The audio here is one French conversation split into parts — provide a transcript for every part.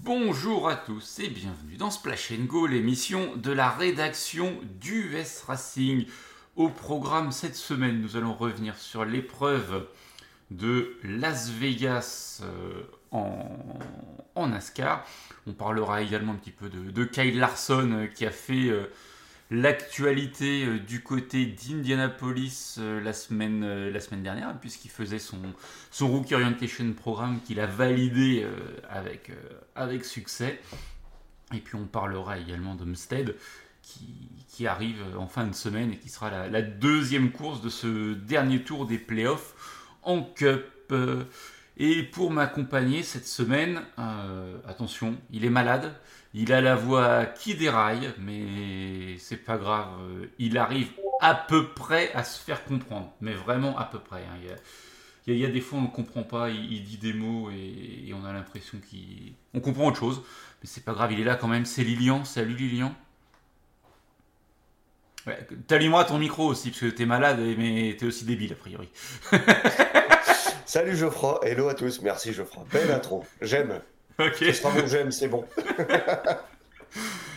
Bonjour à tous et bienvenue dans Splash Go, l'émission de la rédaction du US Racing. Au programme cette semaine, nous allons revenir sur l'épreuve de Las Vegas euh, en, en, NASCAR. On parlera également un petit peu de, Kyle Larson euh, qui a fait euh, l'actualité du côté d'Indianapolis la, semaine, la semaine dernière, puisqu'il faisait son, son Rookie Orientation Programme qu'il a validé avec, avec succès. Et puis on parlera également d'Homestead qui, qui, arrive en fin de semaine et qui sera la, la deuxième course de ce dernier tour des playoffs en Cup. Et pour m'accompagner cette semaine, euh, attention, il est malade, il a la voix qui déraille, mais c'est pas grave, euh, il arrive à peu près à se faire comprendre, mais vraiment à peu près. Hein. Il, y a, des fois on ne comprend pas, il, dit des mots et, on a l'impression qu'on comprend autre chose, mais c'est pas grave, il est là quand même, c'est Lilian, salut Lilian. Ouais, moi ton micro aussi, parce que t'es malade, mais t'es aussi débile a priori. Salut Geoffroy, hello à tous, merci Geoffroy. Belle intro, j'aime. Ok. C'est bon, j'aime, c'est bon.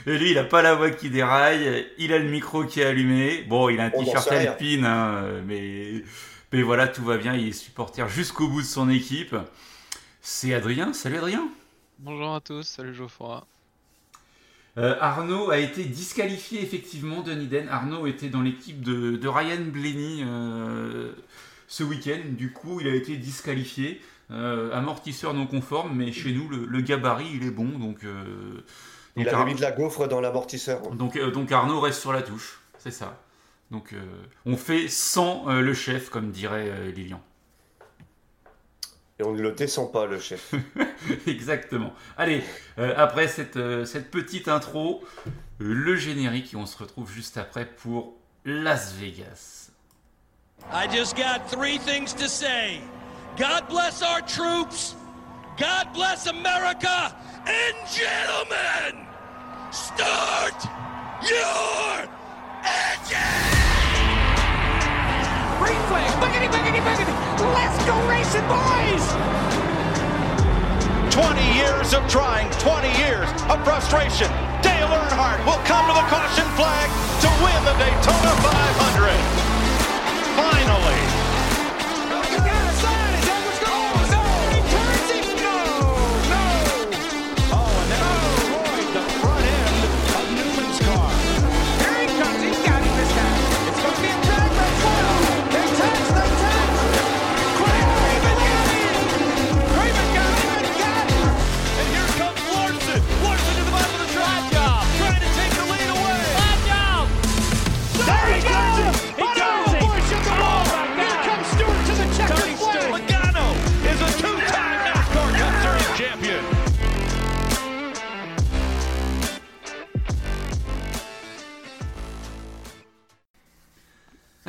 Et lui, il a pas la voix qui déraille, il a le micro qui est allumé. Bon, il a un t-shirt alpine, hein, mais... mais voilà, tout va bien, il est supporter jusqu'au bout de son équipe. C'est Adrien, salut Adrien. Bonjour à tous, salut Geoffroy. Euh, Arnaud a été disqualifié effectivement de Niden. Arnaud était dans l'équipe de, Ryan Blaney euh, ce week-end. Du coup, il a été disqualifié. Euh, amortisseur non conforme, mais chez nous, le, gabarit, il est bon. Donc, il a mis de la gaufre dans l'amortisseur. Donc, donc Arnaud reste sur la touche. C'est ça. Donc on fait sans le chef, comme dirait Lilian. Et on ne le descend pas, le chef. Exactement. Allez, euh, après cette, euh, cette petite intro, le générique et on se retrouve juste après pour Las Vegas. I just got three things to say. God bless our troops. God bless America. And gentlemen, start your engine! Green flag, boogity, boogity, boogity. Let's go racing, boys! 20 years of trying, 20 years of frustration. Dale Earnhardt will come to the caution flag to win the Daytona 500. Finally,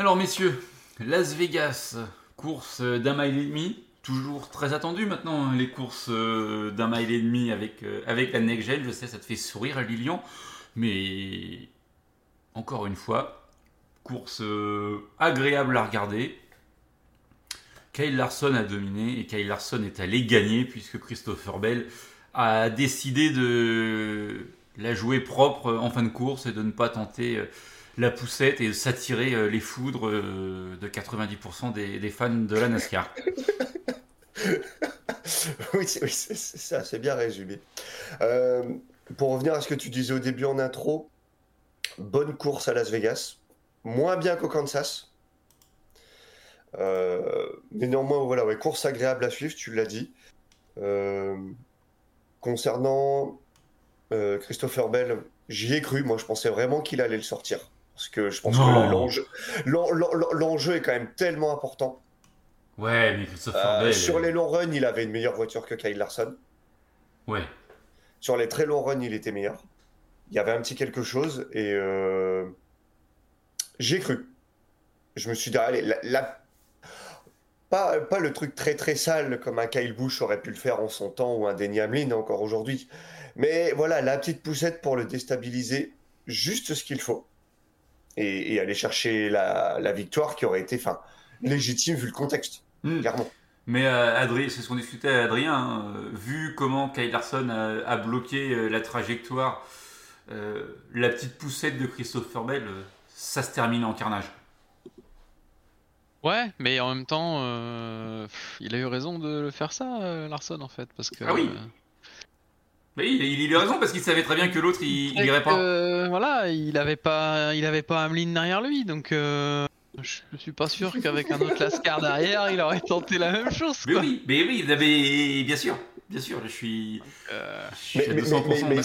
Alors messieurs, Las Vegas, course d'un mile et demi, toujours très attendu maintenant hein, les courses euh, d'un mile et demi avec, euh, avec la next gen, je sais ça te fait sourire à Lilian, mais encore une fois, course euh, agréable à regarder. Kyle Larson a dominé et Kyle Larson est allé gagner puisque Christopher Bell a décidé de la jouer propre en fin de course et de ne pas tenter la poussette et s'attirer euh, les foudres euh, de 90% des, fans de la NASCAR. oui, c'est ça, c'est bien résumé. Euh, pour revenir à ce que tu disais au début en intro, bonne course à Las Vegas, moins bien qu'au Kansas. mais néanmoins, voilà, ouais, course agréable à suivre, tu l'as dit. concernant Christopher Bell, j'y ai cru, moi je pensais vraiment qu'il allait le sortir. Parce que je pense que l'enjeu est quand même tellement important. Ouais, mais euh, Sur les longs runs, il avait une meilleure voiture que Kyle Larson. Ouais. Sur les très longs runs, il était meilleur. Il y avait un petit quelque chose et euh, j'ai cru. Je me suis dit, allez, la, Pas, pas, le truc très très sale comme un Kyle Busch aurait pu le faire en son temps ou un Denny Hamlin encore aujourd'hui. Mais voilà, la petite poussette pour le déstabiliser, juste ce qu'il faut et, aller chercher la, victoire qui aurait été enfin, légitime vu le contexte, hmm. clairement. Mais euh, c'est ce qu'on discutait à Adrien, hein, vu comment Kyle Larson a, bloqué la trajectoire, la petite poussette de Christopher Bell, ça se termine en carnage. Ouais, mais en même temps, euh, il a eu raison de faire ça, euh, Larson, en fait, parce que. Ah oui. Mais il, il, a eu raison parce qu'il savait très bien que l'autre il, il irait pas. voilà, il avait pas, il avait pas Ameline derrière lui, donc euh, je, suis pas sûr qu'avec un autre Lascar derrière, il aurait tenté la même chose. Mais oui, mais oui, avait, bien sûr, bien sûr, je suis. je suis mais, 200% mais,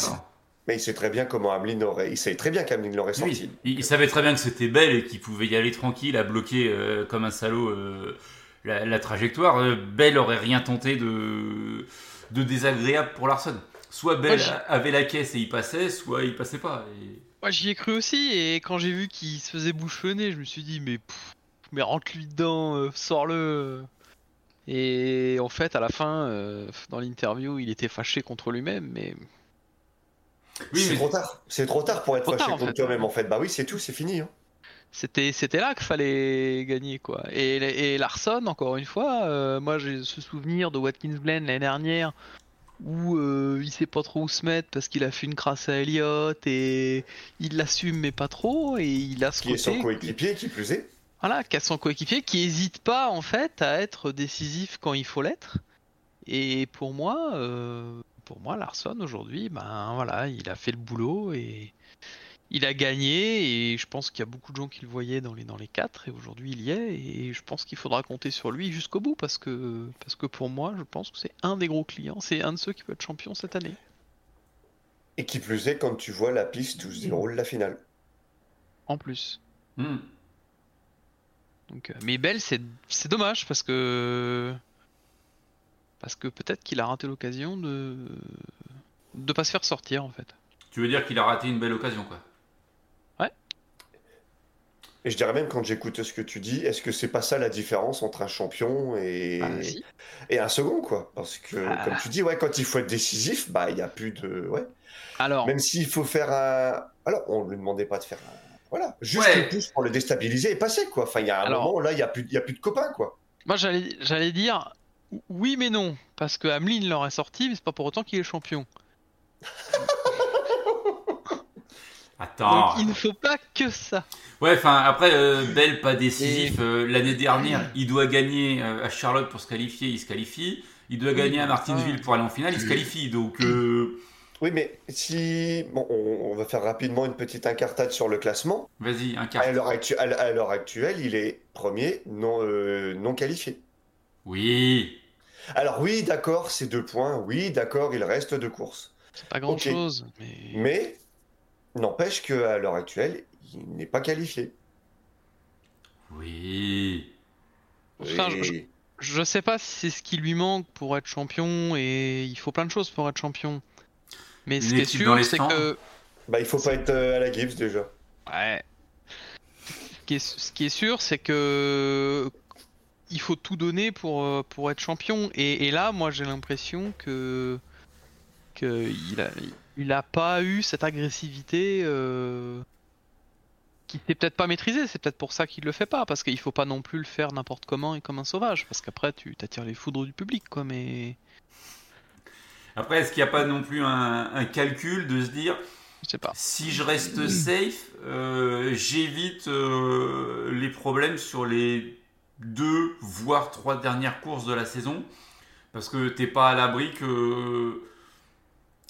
mais il sait très bien comment Ameline aurait. Il sait très bien qu'Ameline l'aurait sorti. il, savait très bien que c'était belle et qu'il pouvait y aller tranquille à bloquer euh, comme un salaud euh, la, trajectoire. Euh, Belle aurait rien tenté de, de désagréable pour Larson. Soit Belle avait la caisse et il passait, soit il passait pas. Moi j'y ai cru aussi et quand j'ai vu qu'il se faisait bouchonner, je me suis dit mais mais rentre-lui dedans, sors-le. Et en fait, à la fin, dans l'interview, il était fâché contre lui-même, mais c'est trop tard. C'est trop tard pour être fâché contre toi-même en fait. Bah oui, c'est tout, c'est fini. Hein. C'était, c'était là qu'il fallait gagner quoi. Et, et Larson, encore une fois, euh, moi j'ai ce souvenir de Watkins Glen l'année dernière où euh, il sait pas trop où se mettre parce qu'il a fait une crasse à Elliott et il l'assume mais pas trop et il a ce qui est son coéquipier qui plus est. Voilà, qui a son coéquipier qui hésite pas en fait à être décisif quand il faut l'être. Et pour moi, euh, pour moi, Larson aujourd'hui, ben voilà, il a fait le boulot et il a gagné. Et je pense qu'il y a beaucoup de gens qui le voyaient dans les dans les quatre et aujourd'hui il y est. Et je pense qu'il faudra compter sur lui jusqu'au bout parce que parce que pour moi, je pense que c'est un des gros clients, c'est un de ceux qui peut être champion cette année. Et qui plus est quand tu vois la piste où se déroule la finale. En plus. Hmm. Donc, euh, mais Belle, c'est dommage parce que parce que peut-être qu'il a raté l'occasion de de pas se faire sortir en fait. Tu veux dire qu'il a raté une belle occasion quoi. Et je dirais même quand j'écoute ce que tu dis, est-ce que c'est pas ça la différence entre un champion et ah, et un second quoi? Parce que ah. comme tu dis ouais quand il faut être décisif, bah il y a plus de ouais. Alors même s'il faut faire un alors on lui demandait pas de faire un voilà, juste une pouce pour le déstabiliser et passer quoi. Enfin il y a un moment là il y a plus il y a plus de copains quoi. Moi j'allais j'allais dire oui, mais non, parce que Hamlin l'aurait sorti, mais c'est pas pour autant qu'il est champion. Attends. Donc il ne faut pas que ça. Ouais, enfin après euh, Bell pas décisif. Euh, l'année dernière, il doit gagner euh, à Charlotte pour se qualifier, il se qualifie. Il doit gagner à Martinsville pour aller en finale, il se qualifie. Donc. Oui, mais si bon, on, va faire rapidement une petite incartade sur le classement. Vas-y, incartade. À l'heure actuelle, il est premier non non qualifié. Oui. Alors oui, d'accord, c'est deux points. Oui, d'accord, il reste deux courses. C'est pas grand-chose. Mais, n'empêche qu'à l'heure actuelle, il n'est pas qualifié. Oui. je, ne sais pas si c'est ce qui lui manque pour être champion et il faut plein de choses pour être champion. Mais ce qui est sûr, c'est que. Bah, il faut pas être euh, à la Gibbs déjà. Ouais. ce qui est sûr, c'est que il faut tout donner pour, euh, pour être champion. Et, là, moi, j'ai l'impression que qu'il a, il a pas eu cette agressivité euh, qui n'est peut-être pas maîtrisée. C'est peut-être pour ça qu'il le fait pas, parce qu'il faut pas non plus le faire n'importe comment et comme un sauvage, parce qu'après, tu t'attires les foudres du public, quoi. Mais après, est-ce qu'il n'y a pas non plus un, calcul de se dire je sais pas. Si je reste safe, euh, j'évite les problèmes sur les deux, voire trois dernières courses de la saison? Parce que t'es pas à l'abri que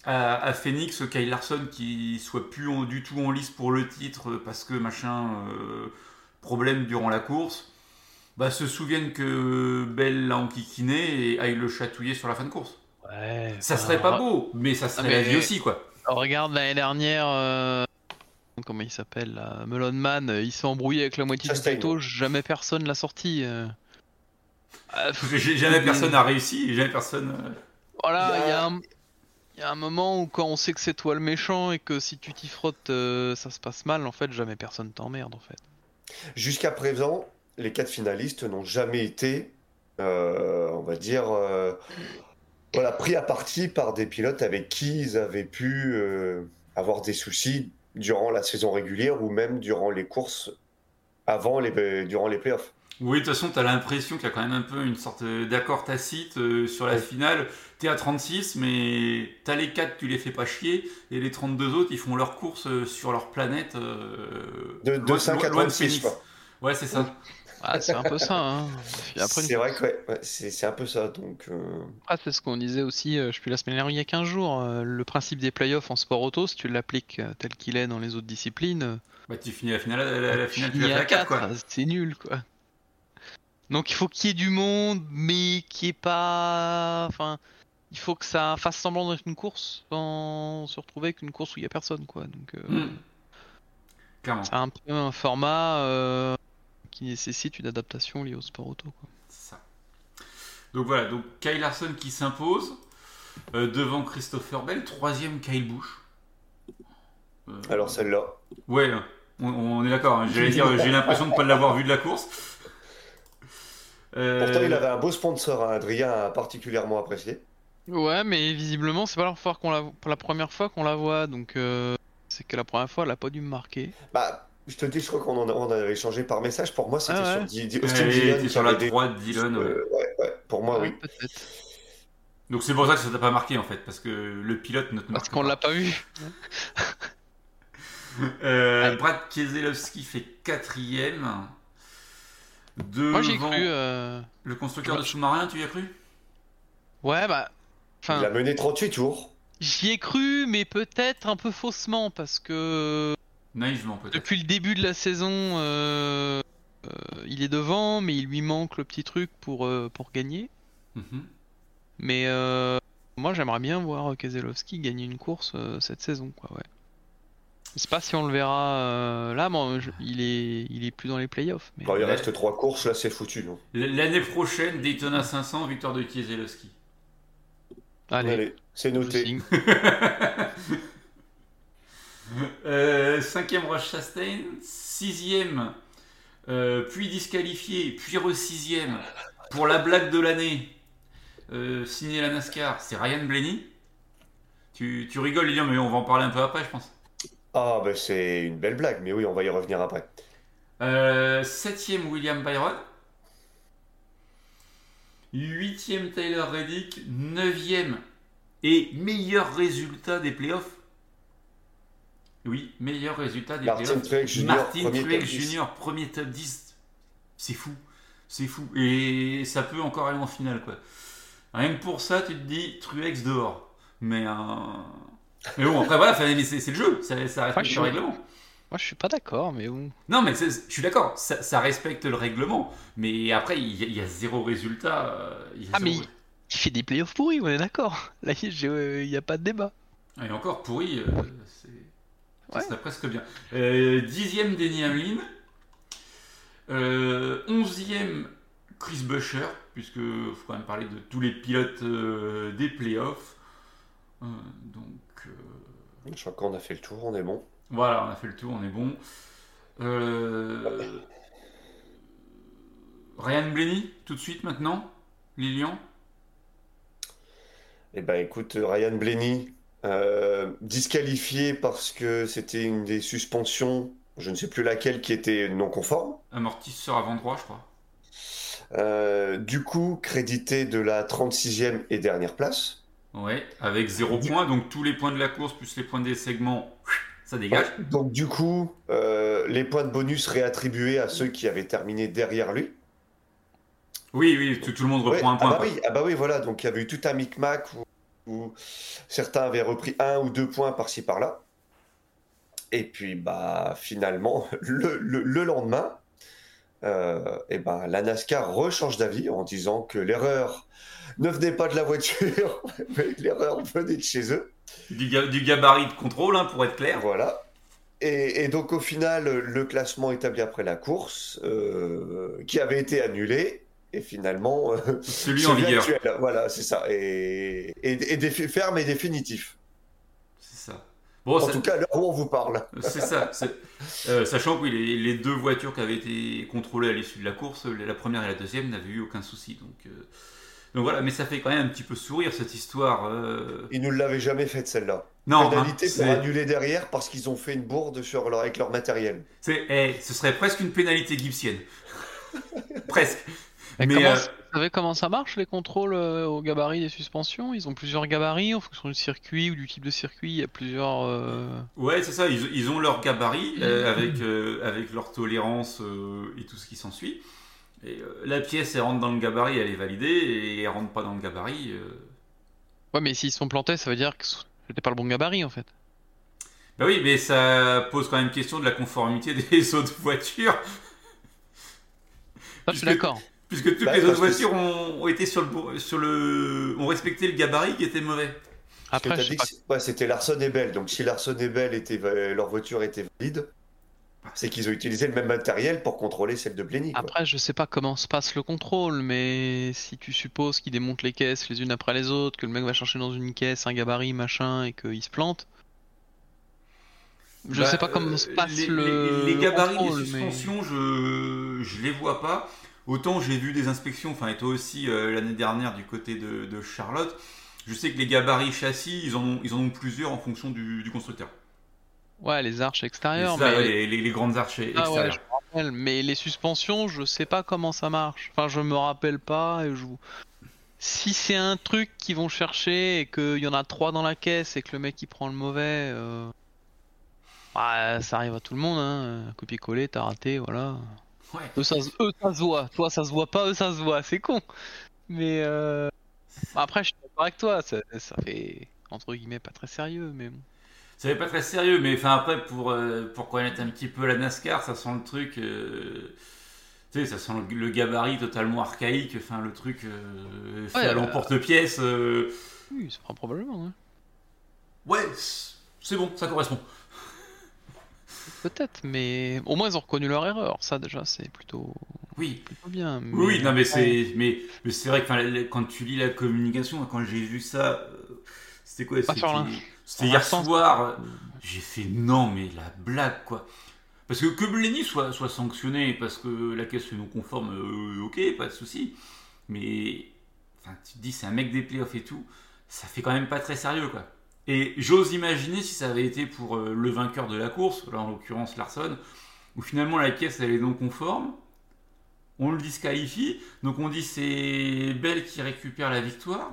à, Phoenix, Kyle Larson qui soit plus du tout en lice pour le titre parce que machin euh, problème durant la course, bah se souviennent que Bell l'a enquiquiné et aille le chatouiller sur la fin de course. Ouais, ça serait pas beau, mais ça serait la vie aussi quoi. regarde l'année dernière, euh, comment il s'appelle Melon Man, il s'est embrouillé avec la moitié du plateau, jamais personne l'a sorti. Euh. Ah, jamais personne n'a réussi, jamais personne. Euh. Voilà, il y, a... y, a un moment où quand on sait que c'est toi le méchant et que si tu t'y frottes, euh, ça se passe mal, en fait, jamais personne t'emmerde en fait. Jusqu'à présent, les quatre finalistes n'ont jamais été, on va dire, voilà, pris à partie par des pilotes avec qui ils avaient pu avoir des soucis durant la saison régulière ou même durant les courses avant les, durant les playoffs. Oui, de toute façon, tu as l'impression qu'il y a quand même un peu une sorte d'accord tacite euh, sur la Ouais. finale. T'es à 36, mais t'as les 4, tu les fais pas chier, et les 32 autres, ils font leur course euh, sur leur planète. euh, De, de loin- 5 à loin de 36, Phoenix. quoi. Ouais, c'est ça. Ah, c'est un peu ça. Hein. C'est vrai que ouais, ouais, c'est un peu ça. Donc, euh, Ah, c'est ce qu'on disait aussi, euh, je suis la semaine dernière, il y a 15 jours. euh, le principe des playoffs en sport auto, si tu l'appliques euh, tel qu'il est dans les autres disciplines, euh, Bah, tu finis la finale, la, la- la finale, tu la a à 4, 4, quoi. c'est nul quoi. Donc il faut qu'il y ait du monde, mais qu'il n'y ait pas. Enfin, il faut que ça fasse semblant d'être une course sans se retrouver avec une course où il n'y a personne quoi. Donc euh, Hmm. Clairement, c'est un peu un format euh, qui nécessite une adaptation liée au sport auto quoi. c'est ça. Donc voilà, donc Kyle Larson qui s'impose euh, devant Christopher Bell, troisième Kyle Busch. Euh, alors celle-là. Ouais, on, on est d'accord. hein. J'allais dire, j'ai l'impression de ne pas l'avoir vu de la course. Euh, Pourtant, il avait un beau sponsor, hein, Adrien a particulièrement apprécié. Ouais, mais visiblement c'est pas la, fois qu'on la... pas la première fois qu'on la voit, donc euh, c'est que la première fois elle a pas dû me marquer. Bah, je te dis, je crois qu'on en, a- on avait échangé par message. Pour moi, c'était Ah ouais. sur Austin Dillon qui sur la avait droite, Dylan. ouais. Euh, ouais, ouais, pour moi, oui. Peut-être. Donc c'est pour ça que ça t'a pas marqué en fait, parce que le pilote ne te Parce marque qu'on pas. l'a pas vu. Euh, Ouais. Brad Keselowski fait quatrième. Devant Moi j'ai cru. euh, le constructeur Ouais. de sous-marin, tu y as cru? Ouais, bah. Il a mené 38 tours. j'y ai cru, mais peut-être un peu faussement, parce que Naïvement peut-être. depuis le début de la saison, euh, euh, il est devant, mais il lui manque le petit truc pour, euh, pour gagner. Mhm. Mais euh, moi j'aimerais bien voir Keselowski gagner une course euh, cette saison, quoi, ouais. Je sais pas si on le verra euh, là, bon, je- il, est, il est plus dans les playoffs. Mais... Il reste trois courses, là, c'est foutu. non? L'année prochaine, Daytona 500, victoire de Keselowski. Allez, Allez, c'est noté. Euh, cinquième Roche Chastain, sixième, euh, puis disqualifié, puis re-sixième pour la blague de l'année. Euh, signé la NASCAR, c'est Ryan Blaney. Tu, tu rigoles, Lilian, mais on va en parler un peu après, je pense. Ah, ben c'est une belle blague, mais oui, on va y revenir après. Euh, septième William Byron. Huitième Tyler Reddick. Neuvième et meilleur résultat des playoffs. Oui, meilleur résultat des Martin playoffs. Truex Martin Truex top 10. Jr., premier top 10. C'est fou. C'est fou. Et ça peut encore aller en finale, quoi. Rien que pour ça, tu te dis Truex dehors. Mais, euh, mais bon, après, voilà, c'est le jeu. Ça, ça respecte je le suis- règlement. Moi je suis pas d'accord, mais bon. Non, mais je suis d'accord, ça, ça respecte le règlement. Mais après, il y, a- il y a zéro résultat. euh, il y a Ah, mais il fait des playoffs pourris, on est d'accord. Là, il n'y a pas de débat. Et encore pourri, euh, c'est Ouais. presque bien. Euh, dixième Denny Hamlin. Euh, onzième Chris Buescher, puisque faut quand même parler de tous les pilotes euh, des playoffs. Euh, donc euh, Je crois qu'on a fait le tour, on est bon. voilà, on a fait le tour, on est bon. Euh, Ryan Blaney, tout de suite maintenant Lilian Eh ben écoute, Ryan Blaney, euh, disqualifié parce que c'était une des suspensions, je ne sais plus laquelle, qui était non conforme. Amortisseur avant droit, je crois. Euh, du coup, crédité de la 36e et dernière place. Ouais, avec zéro point, donc tous les points de la course plus les points des segments, ça dégage. Donc du coup, euh, les points de bonus réattribués à ceux qui avaient terminé derrière lui. Oui, oui, tout, tout le monde Ouais, reprend un point. ah bah oui, ah bah oui, voilà. Donc il y avait eu tout un micmac où, où certains avaient repris un ou deux points par-ci par-là. Et puis bah finalement, le, le- le lendemain, euh, et ben la NASCAR rechange d'avis en disant que l'erreur ne venait pas de la voiture, l'erreur venait de chez eux. Du, ga- du gabarit de contrôle, hein, pour être clair. Voilà. Et, et donc au final, le classement établi après la course, euh, qui avait été annulé, et finalement euh, Celui en vigueur. actuel. Voilà, c'est ça. Et, et, et défi- ferme et définitif. C'est ça. Bon, en ça- tout cas, à l'heure où on vous parle. c'est ça. euh, sachant que oui, les, les deux voitures qui avaient été contrôlées à l'issue de la course, la première et la deuxième n'avaient eu aucun souci. Donc, donc voilà, mais ça fait quand même un petit peu sourire cette histoire. euh. Ils nous l'avaient jamais faite celle-là. Non, hein, Pénalité pour c'est- annuler derrière parce qu'ils ont fait une bourde sur leur, avec leur matériel. c'est- eh, ce serait presque une pénalité gibsienne. Presque. Et Mais, comment, euh, Vous savez comment ça marche les contrôles euh, au gabarit des suspensions? Ils ont plusieurs gabarits en fonction du circuit ou du type de circuit. Il y a plusieurs. euh, Ouais, c'est ça. Ils, ils ont leur gabarit euh, avec, euh, avec leur tolérance euh, et tout ce qui s'ensuit. Et euh, la pièce, elle rentre dans le gabarit, elle est validée, et elle rentre pas dans le gabarit. euh, Ouais, mais s'ils sont plantés, ça veut dire que c'était pas le bon gabarit en fait. Bah oui, mais ça pose quand même question de la conformité des autres voitures, Ça, je suis Puisque- d'accord. puisque toutes Bah, les autres parce que voitures ont, ont été sur le, sur le, ont respecté le gabarit qui était mauvais. Parce que Après, t'as je sais dit pas. que c'est- ouais, c'était Larson et Bell. Donc si Larson et Bell étaient, va- leur voiture était valide, c'est qu'ils ont utilisé le même matériel pour contrôler celle de Blenny. Après, je sais pas comment se passe le contrôle, mais si tu supposes qu'ils démontent les caisses les unes après les autres, que le mec va chercher dans une caisse un gabarit machin et qu'il se plante. Je Bah, sais pas comment euh, se passe les, le. les- les gabarits contrôle, mais- suspensions, je je les vois pas. Autant j'ai vu des inspections, enfin et toi aussi euh, l'année dernière du côté de, de Charlotte. Je sais que les gabarits châssis, ils en ont, ils en ont plusieurs en fonction du, du constructeur. Ouais, les arches extérieures, ça, mais. ouais, les, les- les grandes arches Ah ouais, extérieures. je me rappelle. Mais les suspensions, je sais pas comment ça marche. Enfin, je me rappelle pas. Et je... vous- Si c'est un truc qu'ils vont chercher et qu'il y en a trois dans la caisse et que le mec il prend le mauvais, euh... bah, ça arrive à tout le monde. Hein. Copier-coller, t'as raté, voilà. Ouais. Eux ça, se- eux, ça se voit. Toi, ça se voit pas. Eux, ça se voit. C'est con. Mais euh... après, je suis d'accord avec toi. Ça, ça fait entre guillemets pas très sérieux, mais bon. Ça n'est pas très sérieux, mais enfin après pour, euh, pour connaître un petit peu la NASCAR, ça sent le truc. euh, tu sais, ça sent le, le gabarit totalement archaïque, enfin le truc euh, fait Ouais, à euh, l'emporte-pièce. Oui, ça fera probablement. hein. Ouais, c'est bon, ça correspond. Peut-être, mais au moins ils ont reconnu leur erreur. Ça déjà, c'est plutôt, Oui. plutôt bien. Oui, oui, non, mais c'est, mais, mais c'est vrai que quand tu lis la communication, quand j'ai vu ça, c'était quoi Pas sur c'était hier soir. J'ai fait non, mais la blague quoi. Parce que que Blenny soit, soit sanctionné parce que la caisse est non conforme, euh, ok, pas de souci. Mais enfin, tu te dis, c'est un mec des playoffs et tout, ça fait quand même pas très sérieux quoi. Et j'ose imaginer si ça avait été pour euh, le vainqueur de la course, là en l'occurrence Larson, où finalement la caisse elle est non conforme, on le disqualifie, donc on dit c'est Bell qui récupère la victoire,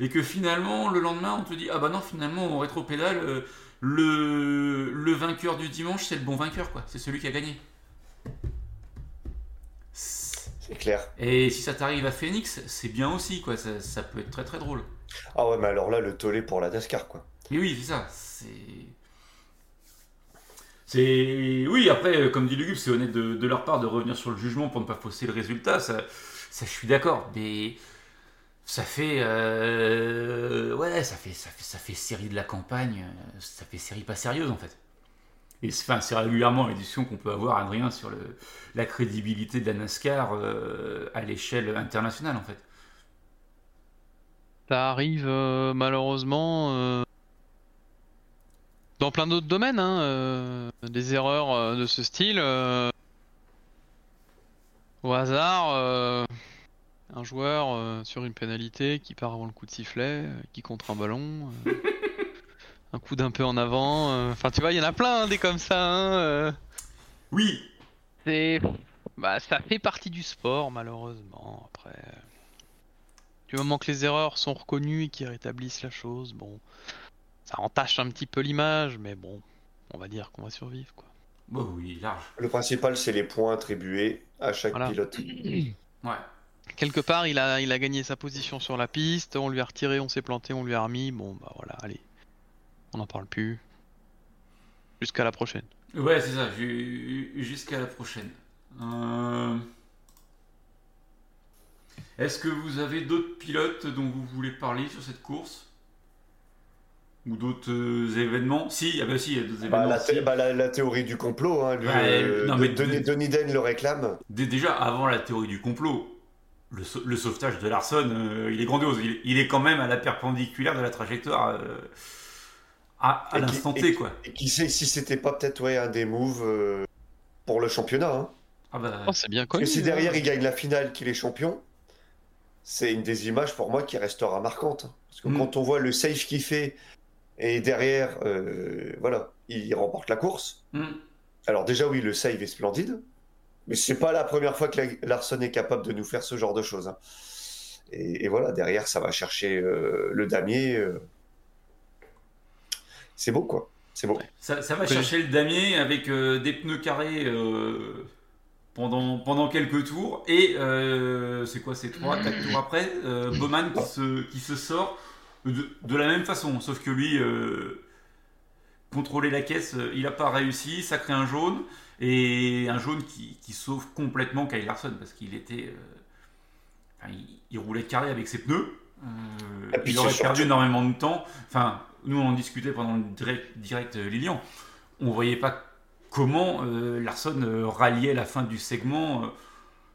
et que finalement le lendemain on te dit ah bah non finalement on rétropédale, euh, le, le vainqueur du dimanche c'est le bon vainqueur quoi, c'est celui qui a gagné. C'est clair. Et si ça t'arrive à Phoenix, c'est bien aussi quoi, ça, ça peut être très très drôle. Ah ouais, mais alors là, le tollé pour la NASCAR, quoi. Mais oui, c'est ça. C'est. C'est. Oui, après, euh, comme dit Lugubre, c'est honnête de, de leur part de revenir sur le jugement pour ne pas fausser le résultat. Ça, ça je suis d'accord. Mais. Ça fait. euh, Ouais, ça fait, ça, fait, série de la campagne. euh, Ça fait série pas sérieuse, en fait. Et c'est régulièrement l'édition qu'on peut avoir, Adrien, sur le, la crédibilité de la NASCAR euh, à l'échelle internationale, en fait. Ça arrive malheureusement dans plein d'autres domaines, hein, des erreurs de ce style. au hasard, un joueur euh, sur une pénalité qui part avant le coup de sifflet, euh, qui contre un ballon, euh, un coup d'un peu en avant. euh, Enfin, tu vois, il y en a plein hein, des comme ça. hein, euh. Oui, C'est. Bah, ça fait partie du sport, malheureusement. Après. Du moment que les erreurs sont reconnues et qu'ils rétablissent la chose, bon. Ça entache un petit peu l'image, mais bon. On va dire qu'on va survivre, quoi. Bon, oui, large. Le principal, c'est les points attribués à chaque Voilà. pilote. Ouais. Quelque part, il a, il a gagné sa position sur la piste, on lui a retiré, on s'est planté, on lui a remis. Bon, bah voilà, allez. On n'en parle plus. Jusqu'à la prochaine. Ouais, c'est ça, ju- jusqu'à la prochaine. Euh, Est-ce que vous avez d'autres pilotes dont vous voulez parler sur cette course? Ou d'autres euh, événements? Si, ah bah si, il y a d'autres Bah, événements. la, si. thé- bah, la- la théorie du complot, hein, lui, Ouais, euh, non, mais Denis, de- Denis Den le réclame. Dé- Déjà, avant la théorie du complot, le, sau- le sauvetage de Larson, euh, il est grandiose. Il, il est quand même à la perpendiculaire de la trajectoire euh, à, Et l'instant et T, qui- quoi. Et qui sait si c'était pas peut-être ouais, un des moves euh, pour le championnat. hein. Ah bah, Oh, c'est bien Parce connu. que si hein. derrière il gagne la finale, qu'il est champion, c'est une des images pour moi qui restera marquante. Parce que Mm. quand on voit le save qu'il fait et derrière, euh, voilà, il remporte la course. hmm. Alors déjà oui, le save est splendide, Mais c'est pas la première fois que la- Larson est capable de nous faire ce genre de choses. hein. Et, et voilà, derrière, ça va chercher euh, le damier. euh. C'est beau, quoi. C'est beau. Ça, ça va Oui. chercher le damier avec euh, des pneus carrés euh, pendant, pendant quelques tours. Et euh, c'est quoi, c'est 3, 4 tours après euh, Bowman qui se, qui se sort de, de la même façon. Sauf que lui, euh, contrôler la caisse, euh, il n'a pas réussi. Ça crée un jaune. Et un jaune qui, qui sauve complètement Kyle Larson parce qu'il était. euh, enfin, il, il roulait carré avec ses pneus. Euh, Et puis il aurait perdu énormément de temps. Enfin, nous on en discutait pendant le direct, direct Lilian. On voyait pas comment euh, Larson ralliait la fin du segment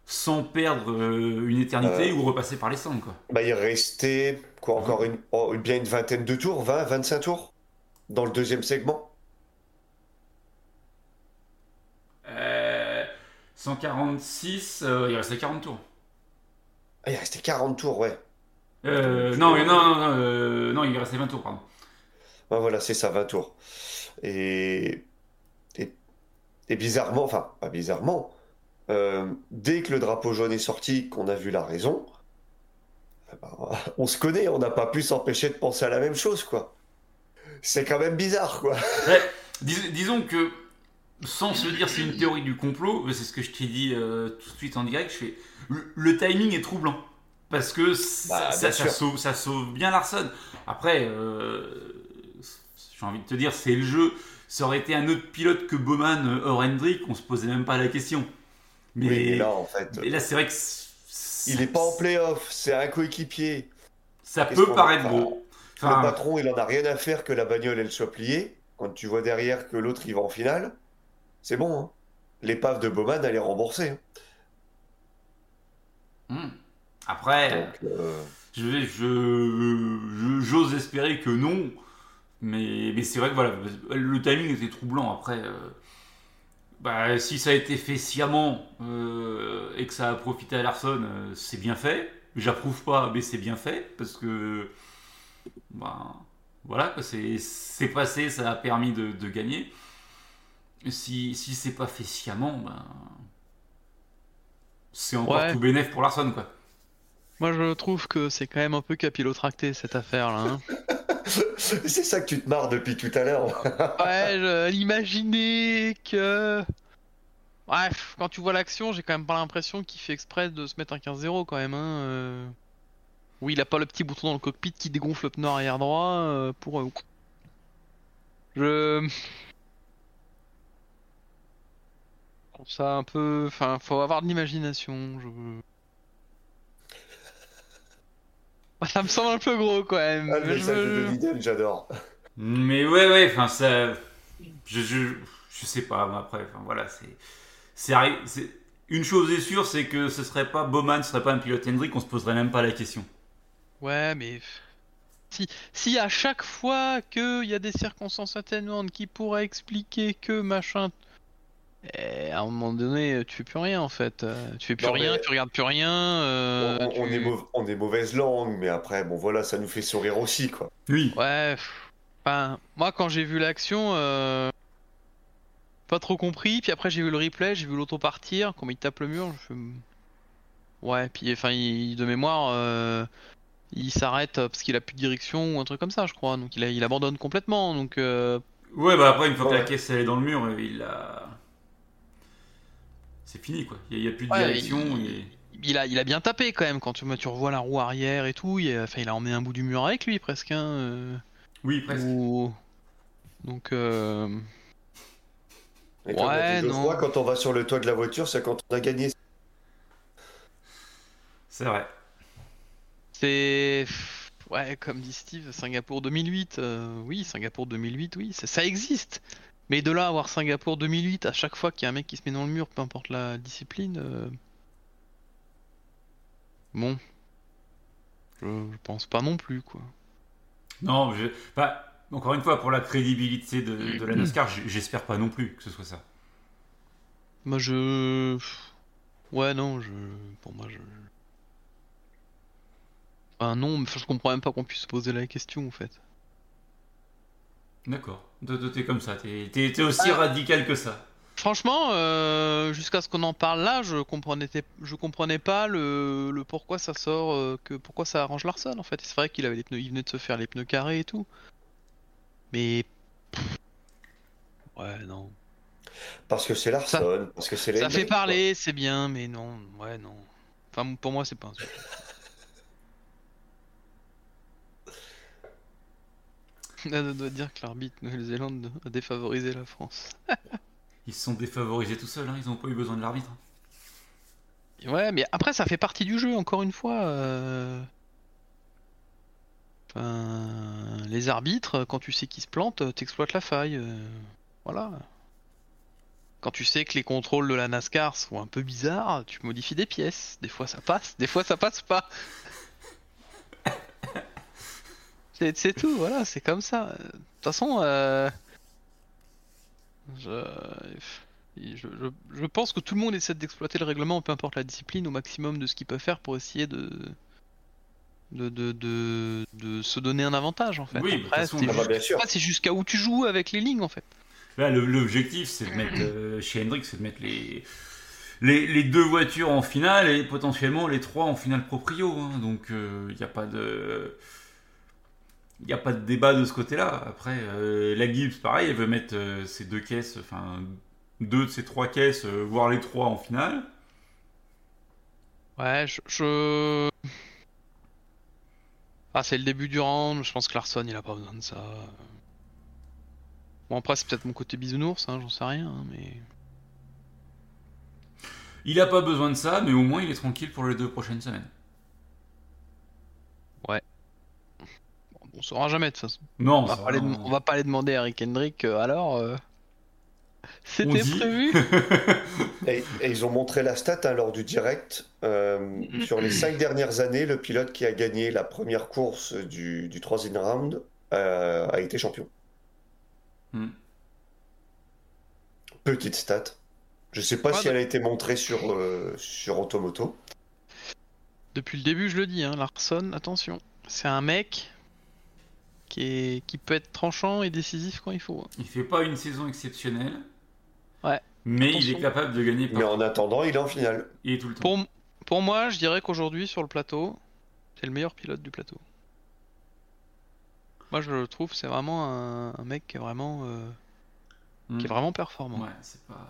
sans perdre une éternité Euh. ou repasser par les cendres. Quoi. Bah, il restait quoi, encore une, oh, bien une vingtaine de tours, 20, 25 tours? Dans le deuxième segment. Euh, 146, euh, il restait 40 tours. Ah, il restait 40 tours, ouais. Euh, non, non, non, non, euh, non, il restait 20 tours, pardon. Ouais, voilà, c'est ça, 20 tours. Et, et, et bizarrement, enfin, pas bizarrement, euh, dès que le drapeau jaune est sorti, qu'on a vu la raison, eh ben, on se connaît, on n'a pas pu s'empêcher de penser à la même chose, quoi. C'est quand même bizarre, quoi. Ouais, dis- disons que, sans se dire c'est une théorie du complot, c'est ce que je t'ai dit euh, tout de suite en direct, je fais, le, le timing est troublant. Parce que ça, Bah, ça- sauve, ça sauve bien Larson. Après, euh, j'ai envie de te dire, c'est le jeu. Ça aurait été un autre pilote que Bowman euh, hors Hendrick, on se posait même pas la question. Mais, Oui, là, en fait, mais là, c'est vrai que c- il n'est pas en playoff, c'est un coéquipier. ça peut paraître va Le patron, il en a rien à faire que la bagnole, elle soit pliée. Quand tu vois derrière que l'autre, il va en finale, c'est bon, hein. L'épave de Bowman, elle est remboursée. hein. hmm. Après, Donc, euh, je vais- je- je- j'ose espérer que non. Mais, mais c'est vrai que voilà, le timing était troublant. Après, euh, bah, si ça a été fait sciemment euh, et que ça a profité à Larson, euh, c'est bien fait. J'approuve pas, mais c'est bien fait parce que bah, voilà, c'est c'est passé, ça a permis de, de gagner. Si, si c'est pas fait sciemment, ben, c'est encore Ouais. tout bénéf pour Larson. Quoi. Moi, je trouve que c'est quand même un peu capillotracté cette affaire-là. hein. c'est ça que tu te marres depuis tout à l'heure. ouais, je- l'imaginer que. Bref, quand tu vois l'action, j'ai quand même pas l'impression qu'il fait exprès de se mettre un 15-0 quand même. Hein. Oui, il a pas le petit bouton dans le cockpit qui dégonfle le pneu arrière droit euh, pour. euh, Je. Je trouve ça un peu. Enfin, faut avoir de l'imagination. Je... Ça me semble un peu gros quand même. Ah, le Je- message de Vidal, j'adore. Mais ouais, ouais, enfin, ça. Je, je, je sais pas, mais après, enfin, voilà, c'est. c'est- Une chose est sûre, c'est que ce serait pas Bowman, ce serait pas un pilote Hendrick, on se poserait même pas la question. Ouais, mais si, si à chaque fois qu'il y a des circonstances atténuantes qui pourraient expliquer que machin, eh, à un moment donné, tu fais plus rien en fait. Euh, Tu fais plus Non, rien, mais- tu regardes plus rien. euh, on, on tu- est mau- on est mauvaise langue, mais après, bon voilà, ça nous fait sourire aussi, quoi. Oui. Ouais. pff, Enfin, moi quand j'ai vu l'action, euh, pas trop compris. Puis après j'ai vu le replay, j'ai vu l'auto partir, comme il tape le mur. Je... fais, Ouais. Puis enfin, il, de mémoire. euh, Il s'arrête euh, parce qu'il a plus de direction ou un truc comme ça, je crois. Donc il, a- il abandonne complètement. Donc euh, Ouais, bah après, une fois que la caisse elle est dans le mur, il a. C'est fini quoi. Il n'y a, plus de Ouais, direction. il- et- il a, il a bien tapé quand même. Quand tu, tu revois la roue arrière et tout, il a, enfin, il a emmené un bout du mur avec lui presque. Hein, euh, Oui, presque. ou- Donc euh, Et comme Ouais, non. quand on va sur le toit de la voiture, c'est quand on a gagné. C'est vrai. C'est ouais, comme dit Steve, Singapour 2008. euh, oui, Singapour 2008, oui, ça, ça existe. Mais de là à avoir Singapour 2008 à chaque fois qu'il y a un mec qui se met dans le mur, peu importe la discipline. euh, Bon, je, je pense pas non plus quoi. Non, je... bah, encore une fois, pour la crédibilité de, de la NASCAR, j'espère pas non plus que ce soit ça. Moi je. Ouais, non, je. Pour moi je. Enfin, non, mais je comprends même pas qu'on puisse se poser la question en fait. D'accord. T'es comme ça. T'es aussi Ah. radical que ça. Franchement, euh, jusqu'à ce qu'on en parle là, je comprenais, je comprenais pas le, le pourquoi ça sort, euh, que pourquoi ça arrange Larson en fait. C'est vrai qu'il avait les pneus, il venait de se faire les pneus carrés et tout. Mais ouais, non. Parce que c'est Larson, parce que c'est les Ça fait parler, c'est bien, mais non, ouais, non. Enfin, pour moi, c'est pas un On doit dire que l'arbitre Nouvelle-Zélande a défavorisé la France. Ils se sont défavorisés tout seuls, hein, ils n'ont pas eu besoin de l'arbitre. Ouais, mais après, ça fait partie du jeu, encore une fois. euh. Enfin, les arbitres, quand tu sais qu'ils se plantent, t'exploites la faille. euh, Voilà. Quand tu sais que les contrôles de la NASCAR sont un peu bizarres, tu modifies des pièces. Des fois ça passe, des fois ça passe pas. C'est tout, voilà, c'est comme ça. De toute façon, euh, je... Je, je- je pense que tout le monde essaie d'exploiter le règlement, peu importe la discipline, au maximum de ce qu'il peut faire pour essayer de de, de, de, de se donner un avantage en fait. Oui, de toute Après, façon, c'est juste- bien sûr. après, c'est jusqu'à où tu joues avec les lignes en fait. Là, l'objectif, c'est de mettre, euh, chez Hendrick, c'est de mettre les, les, les deux voitures en finale et potentiellement les trois en finale proprio. hein. donc, il n'y a pas de. Il n'y a pas de débat de ce côté-là. Après, euh, la Gibbs, pareil, elle veut mettre euh, ses deux caisses, enfin, deux de ses trois caisses, euh, voire les trois en finale. Ouais, je. je- Ah, c'est le début du round, je pense que Larson il a pas besoin de ça. Bon, après, c'est peut-être mon côté bisounours, hein, j'en sais rien, hein, mais. Il n'a pas besoin de ça, mais au moins il est tranquille pour les deux prochaines semaines. On saura jamais de toute façon. Non, On va, pas, aller, va, on va pas aller demander à Rick Hendrick, euh, alors. euh, C'était dit. prévu Et, et ils ont montré la stat hein, lors du direct. euh, sur les cinq dernières années, le pilote qui a gagné la première course du, du troisième round euh, a été champion. Hmm. Petite stat. Je sais pas Ouais, si elle a été montrée sur, euh, sur Automoto. Depuis le début, je le dis, hein, Larson, attention. C'est un mec qui, est... qui peut être tranchant et décisif quand il faut. hein. Il fait pas une saison exceptionnelle. Ouais. Mais il est capable de gagner Mais par en attendant, il est en finale. Il est tout le temps. Pour, pour moi, je dirais qu'aujourd'hui, sur le plateau, c'est le meilleur pilote du plateau. Moi, je le trouve, c'est vraiment un, un mec qui est vraiment, euh, Hmm. qui est vraiment performant. Ouais, c'est pas.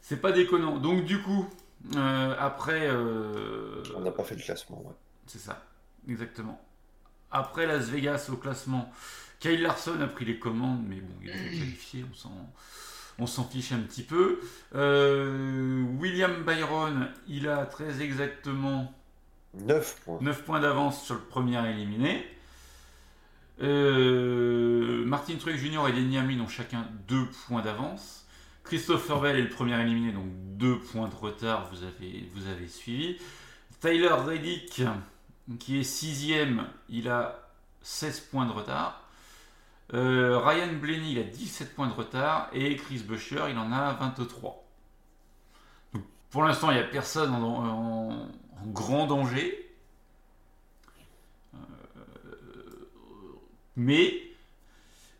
C'est pas déconnant. Donc, du coup, euh, après. euh, On n'a pas fait le classement. ouais. C'est ça, exactement. Après Las Vegas au classement, Kyle Larson a pris les commandes, mais bon, il est qualifié, on s'en, on s'en fiche un petit peu. Euh, William Byron, il a très exactement 9 points. 9 points d'avance sur le premier éliminé. Euh, Martin Truex Jr. et Denny Hamlin ont chacun 2 points d'avance. Christopher Bell est le premier éliminé, donc 2 points de retard, vous avez, vous avez suivi. Tyler Reddick, qui est sixième, il a 16 points de retard. Euh, Ryan Blaney, il a 17 points de retard. Et Chris Buescher, il en a 23. Donc, pour l'instant, il n'y a personne en, grand danger. Euh, mais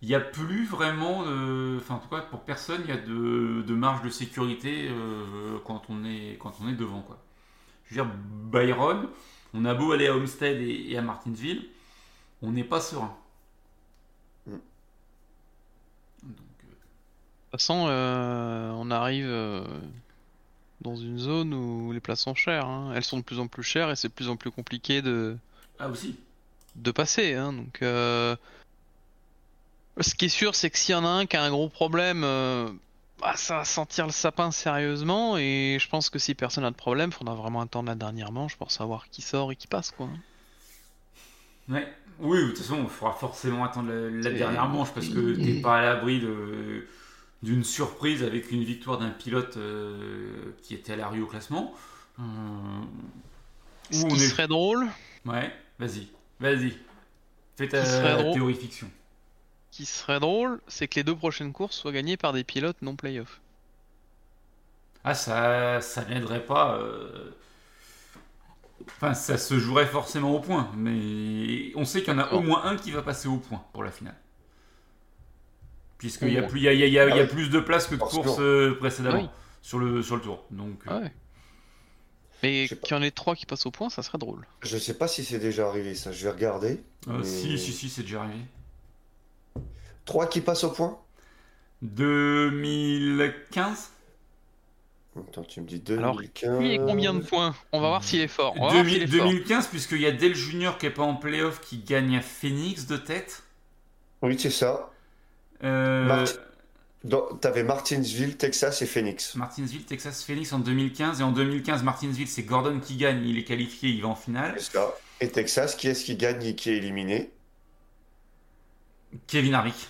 il n'y a plus vraiment de. Enfin, en tout cas, pour personne, il y a de, de marge de sécurité euh, quand, on est, quand on est devant. Quoi. Je veux dire, Byron, on a beau aller à Homestead et, et à Martinsville, on n'est pas serein. Mm. Donc, euh, De toute façon, euh, on arrive euh, dans une zone où les places sont chères. hein. Elles sont de plus en plus chères et c'est de plus en plus compliqué de, ah, aussi. de passer. hein. Donc, euh, ce qui est sûr, c'est que s'il y en a un qui a un gros problème, euh, bah, ça va sentir le sapin sérieusement. Et je pense que si personne n'a de problème, faudra vraiment attendre la dernière manche pour savoir qui sort et qui passe, quoi. Ouais. Oui, de toute façon, il faudra forcément attendre la, dernière manche parce que t'es pas à l'abri de- d'une surprise avec une victoire d'un pilote euh, qui était à la rue au classement. Euh, Ce où qui on est- serait drôle, Ouais, vas-y, vas-y. Fais ta drôle. théorie fiction. Qui serait drôle, c'est que les deux prochaines courses soient gagnées par des pilotes non playoff. Ah, ça, ça n'aiderait pas. euh, Enfin, ça se jouerait forcément au point, mais on sait qu'il y en a au Non. moins un qui va passer au point pour la finale. Puisqu'il y, a plus- il y, a, il y a- il y a- il y a Ah oui. plus de places que de courses euh, précédemment Oui. sur, le, sur le tour. Donc, euh, Ah ouais. Mais qu'il y en ait trois qui passent au point, ça serait drôle. Je sais pas si c'est déjà arrivé ça, je vais regarder. euh, Mais- si, si, si, c'est déjà arrivé. Trois qui passent au point 2015 Attends, tu me dis Alors, 2015. Lui, il est combien de points? On va voir s'il est fort. On va voir 2000 s'il est fort. 2015, puisqu'il y a Dale Junior qui est pas en playoff qui gagne à Phoenix de tête. Oui, c'est ça. Euh, T'avais Martinsville, Texas et Phoenix. Martinsville, Texas, Phoenix en 2015. Et en 2015, Martinsville, c'est Gordon qui gagne. Il est qualifié, il va en finale. C'est ça. Et Texas, qui est-ce qui gagne et qui est éliminé? Kevin Harvick.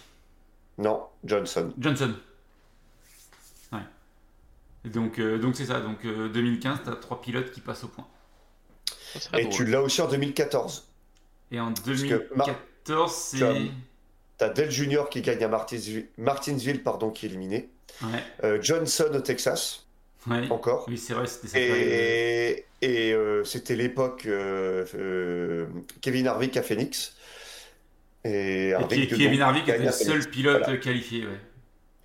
Non, Johnson. Johnson. Ouais. Et donc, euh, donc c'est ça. Donc euh, 2015, t'as trois pilotes qui passent au point. Et drôle. tu l'as aussi en 2014. Et en que Mar- 2014, c'est. Tu as- T'as Dale Junior qui gagne à Martinsville, Martinsville pardon, qui est éliminé. Ouais. Euh, Johnson au Texas, ouais. encore. Oui, c'est vrai, c'était. Et, et euh, c'était l'époque euh, euh, Kevin Harvick à Phoenix. Et Et Harvick, Kevin Harvick était le seul pilote Voilà. qualifié. Ouais.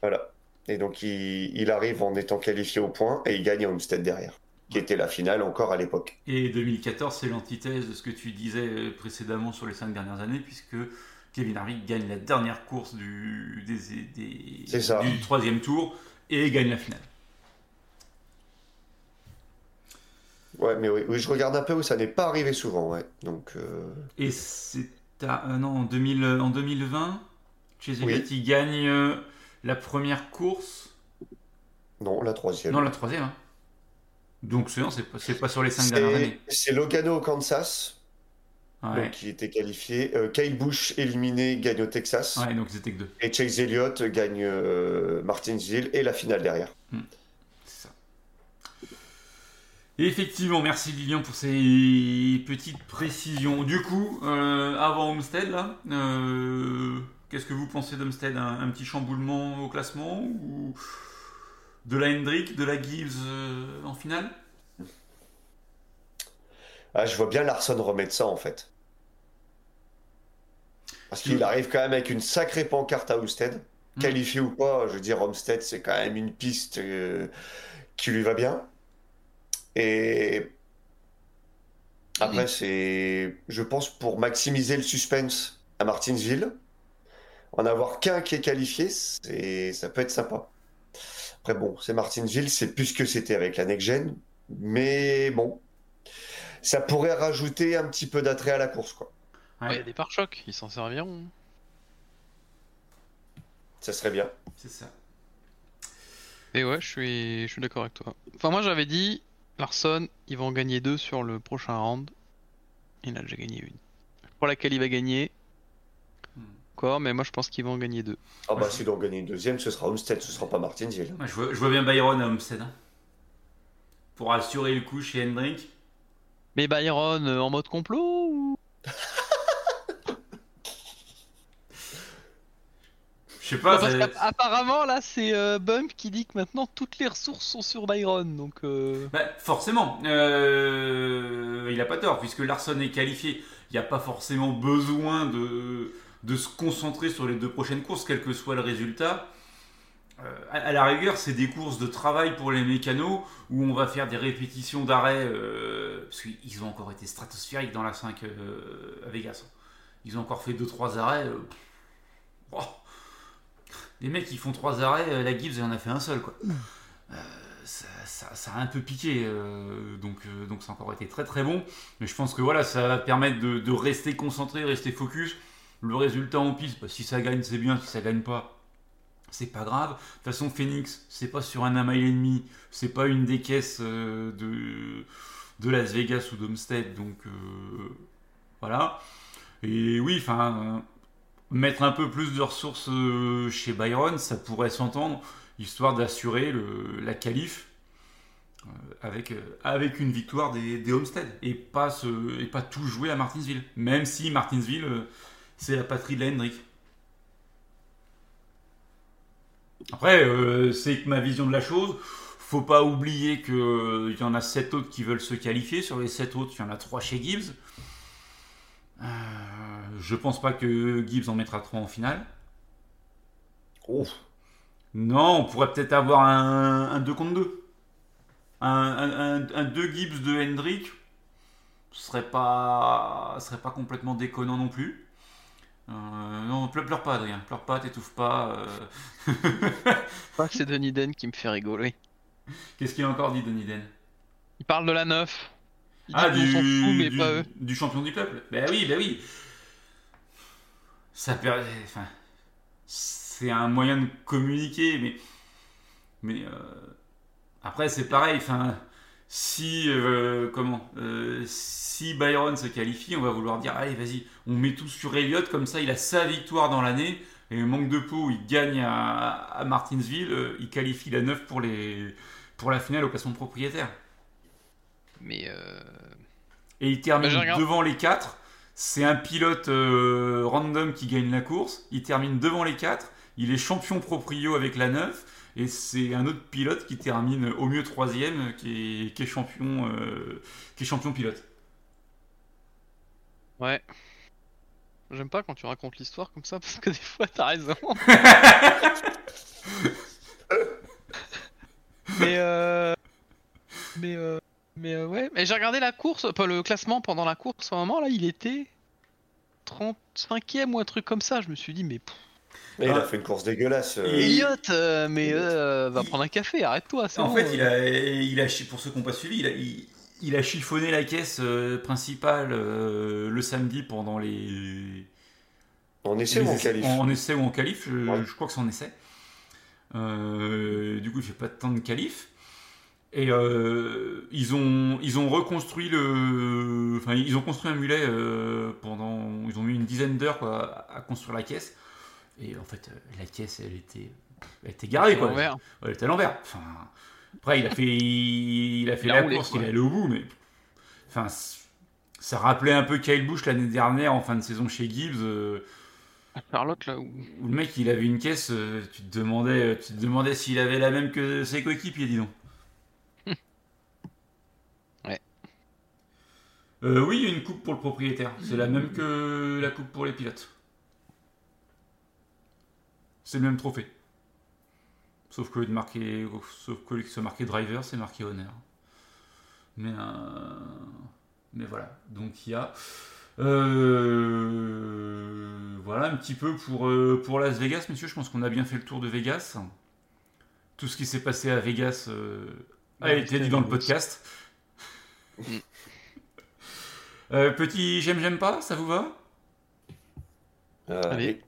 Voilà. Et donc il, il arrive en étant qualifié au point et il gagne à Homestead derrière, qui était la finale encore à l'époque. Et 2014, c'est l'antithèse de ce que tu disais euh, précédemment sur les cinq dernières années, puisque Kevin Harvick gagne la dernière course du, des, des- C'est ça. du troisième tour et gagne la finale. Ouais, mais oui, oui, je regarde un peu où ça n'est pas arrivé souvent, ouais. Donc, euh, Et c'est euh, non, en, 2000, euh, en 2020, chez Oui. Il gagne euh, la première course, non, la troisième. non la troisième. hein. Donc c'est pas, c'est pas sur les cinq dernières années. c'est Logano au Kansas, Ouais. donc, qui était qualifié. Euh, Kyle Busch éliminé, gagne au Texas. ouais, donc c'était que deux. Et Chase Elliott gagne Martinsville et la finale derrière. Et effectivement, merci Lilian pour ces petites précisions. Du coup, euh, avant Homestead, là, euh, qu'est-ce que vous pensez d'Homestead? Un, un petit chamboulement au classement ou de la Hendrick, de la Gibbs euh, en finale? Ah, je vois bien Larson remettre ça en fait. Parce qu'il arrive quand même avec une sacrée pancarte à Homestead. Mm. Qualifié ou pas, je veux dire, Homestead, c'est quand même une piste qui lui va bien. Et après, c'est, je pense, pour maximiser le suspense à Martinsville, en avoir qu'un qui est qualifié, c'est, ça peut être sympa. Après, bon, c'est Martinsville, c'est plus ce que c'était avec la Next Gen, mais bon, ça pourrait rajouter un petit peu d'attrait à la course, quoi. Ouais, Il y a des pare-chocs, ils s'en serviront. Ça serait bien. C'est ça. Et ouais, je suis, je suis d'accord avec toi. Enfin, moi j'avais dit, Larson, il va en gagner deux sur le prochain round. Il en a déjà gagné une. Pour laquelle il va gagner. Hmm. Encore, mais moi je pense qu'il va en gagner deux. Ah bah, s'il doit en gagner une deuxième, ce sera Homestead, ce sera pas Martinsville. Ouais, je, vois, je vois bien Byron à Homestead. hein. Pour assurer le coup chez Hendrick. Mais Byron euh, en mode complot ou... Je sais pas, Non, parce qu'apparemment là c'est euh, Bump qui dit que maintenant toutes les ressources sont sur Byron, donc euh, Bah, forcément, euh, il a pas tort, puisque Larson est qualifié. Il n'y a pas forcément besoin de, de se concentrer sur les deux prochaines courses, quel que soit le résultat. Euh, à, à la rigueur, c'est des courses de travail pour les mécanos où on va faire des répétitions d'arrêt, parce qu'ils ont encore été stratosphériques dans la 5 euh, à Vegas. Ils ont encore fait 2-3 arrêts. pff, oh. Les mecs, ils font 3 arrêts, euh, la Gibbs, elle en a fait un seul. quoi ça, ça- a un peu piqué, euh, donc, euh, donc ça a encore été très très bon. Mais je pense que voilà, ça va permettre de, rester concentré, rester focus. Le résultat en piste, bah, si ça gagne, c'est bien, si ça gagne pas, c'est pas grave. De toute façon, Phoenix, c'est pas sur un mile et demi, c'est pas une des caisses euh, de, de Las Vegas ou d'Homestead, donc euh, voilà. Et oui, enfin, euh, mettre un peu plus de ressources euh, chez Byron, ça pourrait s'entendre histoire d'assurer la qualif euh, avec, euh, avec une victoire des, des Homestead et pas, et pas tout jouer à Martinsville. Même si Martinsville, c'est la patrie de la Hendrick. Après, c'est ma vision de la chose. Faut pas oublier qu'il y en a 7 autres qui veulent se qualifier. Sur les 7 autres, il y en a 3 chez Gibbs. Euh, je pense pas que Gibbs en mettra 3 en finale. Ouf. Non, on pourrait peut-être avoir un, un 2 contre 2. Un, un, un- un 2 Gibbs de Hendrick ce serait pas, ce serait pas complètement déconnant non plus. Euh, non, pleure, pleure pas, Adrien. Pleure pas, t'étouffe pas. euh. C'est Denis Den qui me fait rigoler. Qu'est-ce qu'il a encore dit, Denis Den Il parle de la neuf. Il Ah, dit qu'on du, fout, mais du, pas eux. du champion du peuple. Ben oui, ben oui. Ça per- enfin, c'est un moyen de communiquer, mais, mais euh, après c'est pareil. Enfin, si euh, comment, euh, si Byron se qualifie, on va vouloir dire allez, vas-y, on met tout sur Elliott comme ça, il a sa victoire dans l'année. Et manque de peau, il gagne à, à Martinsville, il qualifie la 9 pour les pour la finale au placement de propriétaire. Mais Et il termine devant les 4. C'est un pilote euh, random qui gagne la course. Il termine devant les 4. Il est champion proprio avec la 9. Et c'est un autre pilote qui termine au mieux troisième, qui est, qui est champion, euh, qui est champion pilote. ouais. J'aime pas quand tu racontes l'histoire comme ça parce que des fois t'as raison. mais euh... mais euh... mais euh, ouais. Mais j'ai regardé la course, pas le classement pendant la course. À un moment là, il était 35e ou un truc comme ça. Je me suis dit mais pff, Mais il Ah. a fait une course dégueulasse. euh, Elliot, euh, mais euh, va prendre un café, arrête-toi. c'est En bon, fait, euh. il a, il a, chi- pour ceux qui n'ont pas suivi, il a, il, il a chiffonné la caisse euh, principale euh, le samedi pendant les, En essai Les ou en qualif En essai ou en qualif, je, Ouais. je crois que c'est en essai. Euh, du coup, il fait pas de temps de qualif. Et euh, ils, ont, ils ont reconstruit le. Enfin, ils ont construit un mulet euh, pendant. Ils ont mis une dizaine d'heures quoi, à, à construire la caisse. Et en fait, euh, la caisse, elle était. Elle était garée, À quoi. l'envers. Elle était à l'envers. Enfin, après, il a fait, il, a fait Il a la roulé, course, quoi. il est allé au bout, mais. Enfin, ça rappelait un peu Kyle Busch l'année dernière en fin de saison chez Gibbs. euh, Charlotte là où où le mec il avait une caisse, tu te demandais, tu te demandais s'il avait la même que ses coéquipiers, dis donc. Euh, oui, il y a une coupe pour le propriétaire. C'est la même que la coupe pour les pilotes. C'est le même trophée. Sauf que de marquer, sauf que ce marqué driver, c'est marqué honneur. Mais euh, mais voilà. Donc il y a euh, voilà un petit peu pour, pour Las Vegas, messieurs. Je pense qu'on a bien fait le tour de Vegas. Tout ce qui s'est passé à Vegas a été dit dans le podcast. Euh, petit j'aime, j'aime pas, ça vous va? Euh, Allez.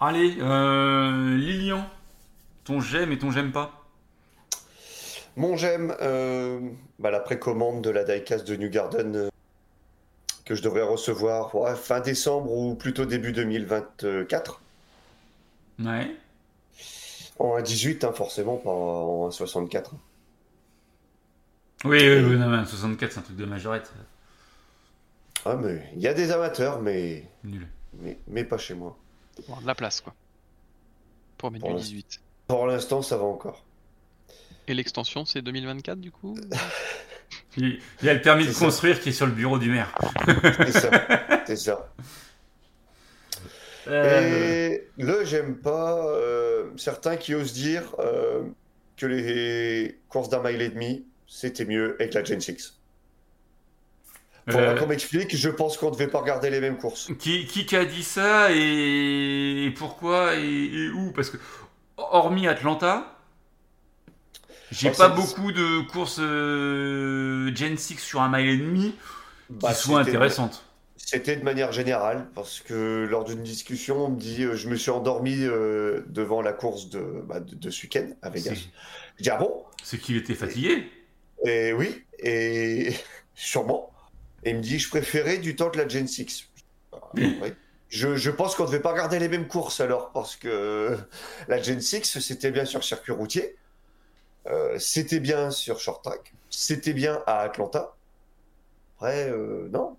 Allez, euh, Lilian, ton j'aime et ton j'aime pas? Mon j'aime, euh, bah, la précommande de la diecast de New Garden que je devrais recevoir ouais, fin décembre ou plutôt début 2024. Ouais. En 1.18, hein, forcément, pas en 1.64. Oui, oui, oui, non, mais un 64, c'est un truc de majorette. Ah, mais il y a des amateurs, mais, Nul. mais, mais pas chez moi. Bon, de la place quoi. Pour mettre Pour du l'instant. 18. Pour l'instant, ça va encore. Et l'extension c'est 2024 du coup? Il il y a le permis de ça. construire qui est sur le bureau du maire. C'est ça. C'est ça. Euh, Et le j'aime pas, euh, certains qui osent dire euh, que les courses d'un mile et demi, c'était mieux avec la Gen 6. Voilà qu'on m'explique, je pense qu'on ne devait pas regarder les mêmes courses. qui, qui a dit ça et, et pourquoi et, et où? Parce que, hormis Atlanta, j'ai Oh, pas beaucoup de courses euh, Gen 6 sur un mile et demi qui Bah, soient c'était- intéressantes. C'était de manière générale, parce que lors d'une discussion, on me dit, euh, je me suis endormi euh, devant la course de, bah, de, de ce week-end à Vegas. Je dis, ah bon? C'est qu'il était fatigué. Et oui, et sûrement. Et il me dit, je préférais du temps de la Gen 6. Ah, oui. Je, je pense qu'on ne devait pas regarder les mêmes courses alors, parce que la Gen 6, c'était bien sur circuit routier, c'était bien sur short track, c'était bien à Atlanta. Après, euh, non.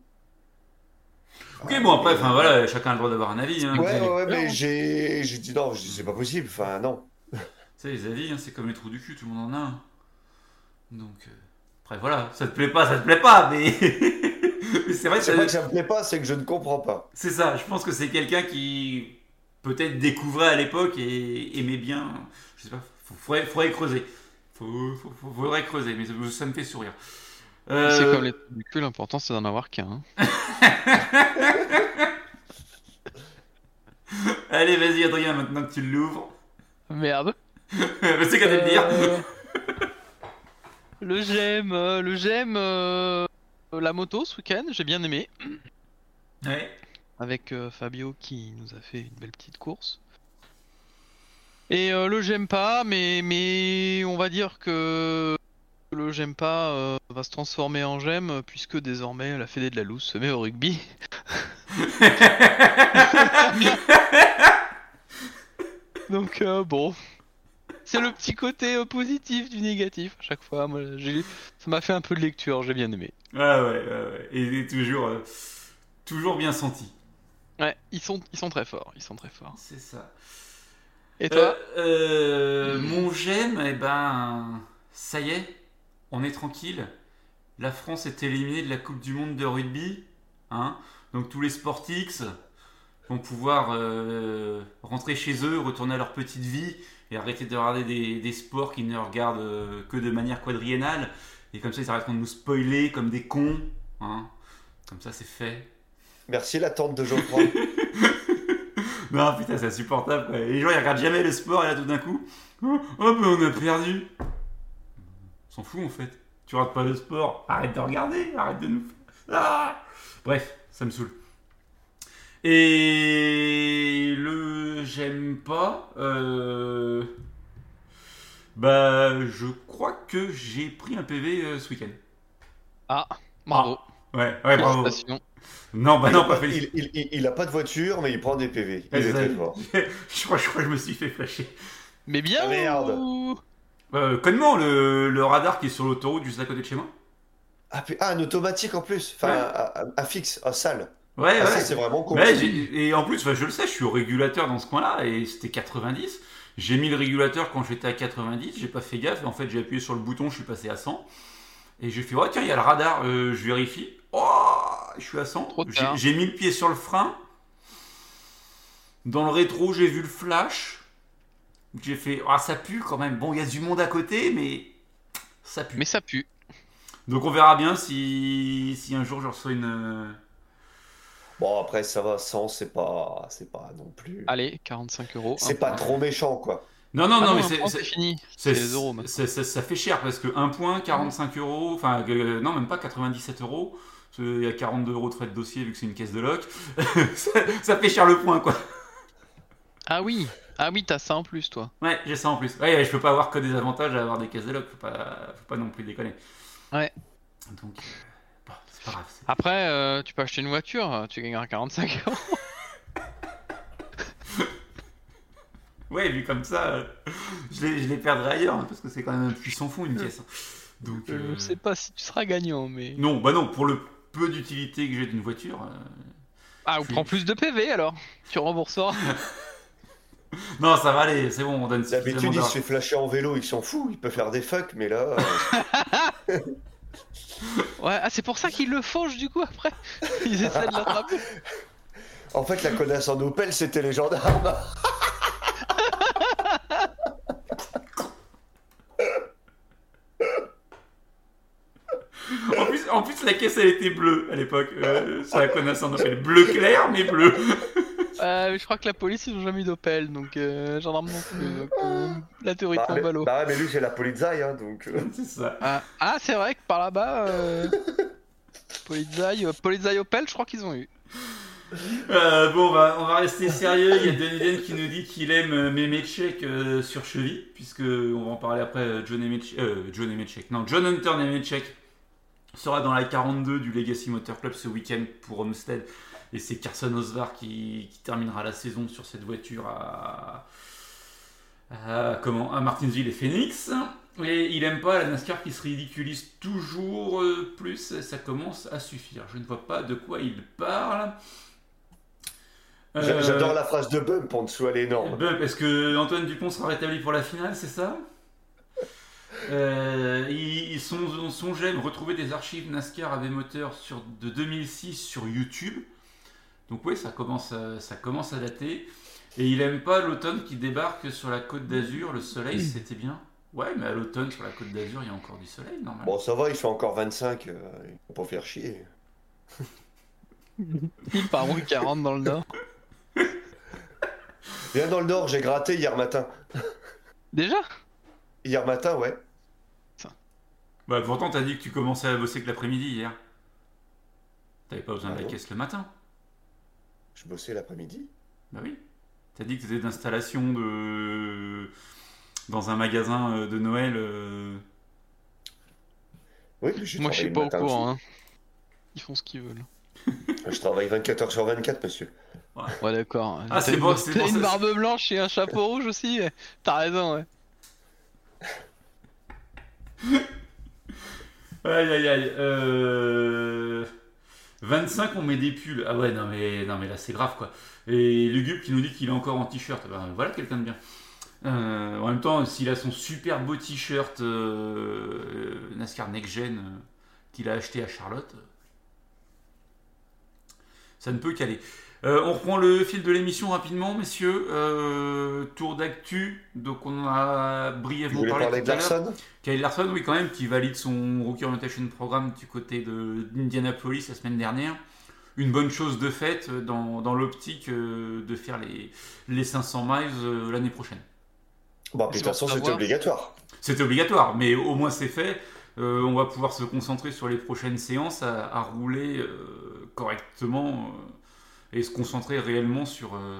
Ok, bon, après, enfin voilà, chacun a le droit d'avoir un avis. Hein, Ouais, ouais, mais j'ai j'ai dit non, je dis, c'est pas possible. Enfin, non. Tu sais, les avis, hein, c'est comme les trous du cul, tout le monde en a un. Donc, euh, après, voilà, ça te plaît pas, ça te plaît pas, mais, mais c'est vrai que C'est ça- pas que ça me plaît pas, c'est que je ne comprends pas. c'est ça. Je pense que c'est quelqu'un qui peut-être découvrait à l'époque et aimait bien. Je sais pas, faut- faudrait, faudrait creuser. Faut, faut- faut- faudrait creuser, mais ça, ça me fait sourire. Euh, C'est comme les du cul, l'important c'est d'en avoir qu'un. hein. Allez, vas-y, Adrien, maintenant que tu l'ouvres. Merde. c'est qu'à le dire. Euh, le j'aime, euh, le j'aime euh, la moto ce week-end, j'ai bien aimé. Ouais. Avec euh, Fabio qui nous a fait une belle petite course. Et euh, le j'aime pas, mais, mais on va dire que le j'aime pas euh, va se transformer en j'aime puisque désormais la Fédé de la Louse se met au rugby. Donc euh, bon, c'est le petit côté positif du négatif à chaque fois. Moi, ça m'a fait un peu de lecture, j'ai bien aimé. Ah ouais, ouais, ouais. Et, et toujours, toujours bien senti. Ouais, ils sont, ils sont très forts, ils sont très forts. C'est ça. Et toi Euh, euh, Mon j'aime, eh ben, ça y est, on est tranquille. La France est éliminée de la Coupe du Monde de rugby. Hein Donc tous les Sportix vont pouvoir euh, rentrer chez eux, retourner à leur petite vie et arrêter de regarder des, des sports qu'ils ne regardent euh, que de manière quadriennale. Et comme ça, ils arrêteront de nous spoiler comme des cons. Hein comme ça, c'est fait. Merci la tante de Geoffroy. Non, putain, c'est insupportable. quoi. Les gens, ils regardent jamais le sport et là, tout d'un coup, oh, ben on a perdu. S'en fout en fait. Tu rates pas le sport, arrête de regarder, arrête de nous. Ah Bref, ça me saoule. Et le j'aime pas. euh, Bah, je crois que j'ai pris un PV euh, ce week-end. Ah, bravo. Ouais, ouais, bravo. Non, bah il, non, a pas pas, il, il- il- il a pas de voiture, mais il prend des PV. Il Ouais, est c'est très ça. fort. je, crois, je crois que je me suis fait flasher. Mais bien Ah, merde. ou- Euh, connement, le, le radar qui est sur l'autoroute juste à côté de chez moi. Ah, puis- ah, un automatique en plus. Enfin, Ouais. un, un- un fixe, un sale. Ouais, Ah, ouais. ça, c'est vraiment. Ouais, j'ai- et en plus, enfin, je le sais, je suis au régulateur dans ce coin-là et c'était 90. J'ai mis le régulateur quand j'étais à 90, j'ai pas fait gaffe. En fait, j'ai appuyé sur le bouton, je suis passé à 100. Et j'ai fait, oh tiens, il y a le radar, euh, je vérifie. Oh, je suis à 100. Trop J'ai mis le pied sur le frein. Dans le rétro, j'ai vu le flash. J'ai fait, ah, ça pue quand même. Bon, il y a du monde à côté, mais ça pue. Mais ça pue. Donc on verra bien si, si un jour je reçois une. euh, Bon, après, ça va, 100, c'est pas, c'est pas non plus. Allez, 45 euros. C'est pas point. trop méchant, quoi. Non, non, Ah non, mais c'est- France, c'est. c'est fini. C'est- C'est les euros c'est- ça fait cher parce que 1 point, 45 euros, enfin euh, non, même pas 97 euros. Qu'il y a 42 euros de frais de dossier vu que c'est une caisse de loc. ça, ça fait cher le point quoi. Ah oui, ah oui, t'as ça en plus, toi. Ouais, j'ai ça en plus. Ouais, je peux pas avoir que des avantages à avoir des caisses de loc, faut pas, faut pas non plus déconner. Ouais. Donc, euh, bon, c'est pas grave. Après, euh, tu peux acheter une voiture, tu gagneras 45 euros. Ouais, vu comme ça, euh, je les, je les perdrai ailleurs hein, parce que c'est quand même un puissant fond une caisse. hein. Donc, Je euh, ne sais pas si tu seras gagnant, mais. non, bah non, pour le peu d'utilité que j'ai d'une voiture. euh, Ah, ou je- prends plus de PV alors. Tu rembourseras. Non, ça va aller, c'est bon, on donne D'habitude, il se fait flasher en vélo, il s'en fout, il peut faire des fucks, mais là, euh, Ouais, ah, c'est pour ça qu'ils le fauchent du coup après. Ils essaient de l'attraper. en fait, la connasse en Opel, c'était les gendarmes. En plus, en plus, la caisse elle était bleue à l'époque. Euh, sur la connasse en Opel. Bleu clair, mais bleu. Euh, je crois que la police ils ont jamais eu d'Opel, donc euh, gendarme non plus. Donc, euh, la théorie Bah, tombe mais, à l'eau. bah ouais, mais lui, c'est la polizei, hein, donc. euh, C'est ça. Ah, ah, c'est vrai que par là-bas, euh... Polizei, euh, Polizei Opel, je crois qu'ils ont eu. Euh, bon, on va, on va rester sérieux. Il y a Deniden qui nous dit qu'il aime Memechek euh, sur cheville, puisque on va en parler après. John Nemechek, euh, John Nemechek, non, John Hunter Nemechek sera dans la 42 du Legacy Motor Club ce week-end pour Homestead, et c'est Carson Osvar qui, qui terminera la saison sur cette voiture à, à comment à Martinsville et Phoenix. Et il aime pas la NASCAR qui se ridiculise toujours euh, plus, ça commence à suffire. Je ne vois pas de quoi il parle. j'a- Euh, J'adore la phrase de Bump en dessous, elle est énorme. Bump, est-ce que Antoine Dupont sera rétabli pour la finale, c'est ça? Euh, ils, sont, retrouver des archives NASCAR avec moteur sur, de 2006 sur YouTube. Donc oui, ça commence, à, ça commence à dater. Et il aime pas l'automne qui débarque sur la côte d'Azur. Le soleil, c'était bien. Ouais, mais à l'automne, sur la côte d'Azur, il y a encore du soleil, normalement. Bon, ça va, il fait encore 25. Euh, il faut pas faire chier. Il part où 40 dans le nord Viens dans le nord, j'ai gratté hier matin. Déjà? Hier matin, ouais. Bah, pourtant, t'as dit que tu commençais à bosser que l'après-midi hier. T'avais pas besoin Ah de la bon caisse le matin. Je bossais l'après-midi. Bah oui. T'as dit que t'étais d'installation de. dans un magasin euh, de Noël. euh, Oui, mais j'ai Moi, je suis pas au matin courant. Hein. Ils font ce qu'ils veulent. aussi. Je travaille 24 heures sur 24, monsieur. Ouais, d'accord. Ah, T'as c'est une- bon, c'est T'as pour une ça- barbe blanche et un chapeau rouge aussi ouais. T'as raison, ouais. Aïe aïe aïe. Euh... 25, on met des pulls. Ah ouais, non mais, non, mais là c'est grave quoi. Et Lugubre qui nous dit qu'il est encore en t-shirt. Ben, voilà quelqu'un de bien. Euh, en même temps, s'il a son super beau t-shirt euh, NASCAR Next Gen euh, qu'il a acheté à Charlotte, euh, ça ne peut qu'aller. Euh, on reprend le fil de l'émission rapidement, messieurs. Euh, tour d'actu. Donc on a brièvement parlé tout de. Larson Kyle Larson, oui, quand même, qui valide son Rookie Orientation Programme du côté de- d'Indianapolis la semaine dernière. Une bonne chose de fait euh, dans, dans l'optique de faire les, les 500 miles l'année prochaine. Bon, de toute façon, c'était obligatoire. C'était obligatoire, mais au moins c'est fait. Euh, on va pouvoir se concentrer sur les prochaines séances à, à rouler correctement et se concentrer réellement sur, euh,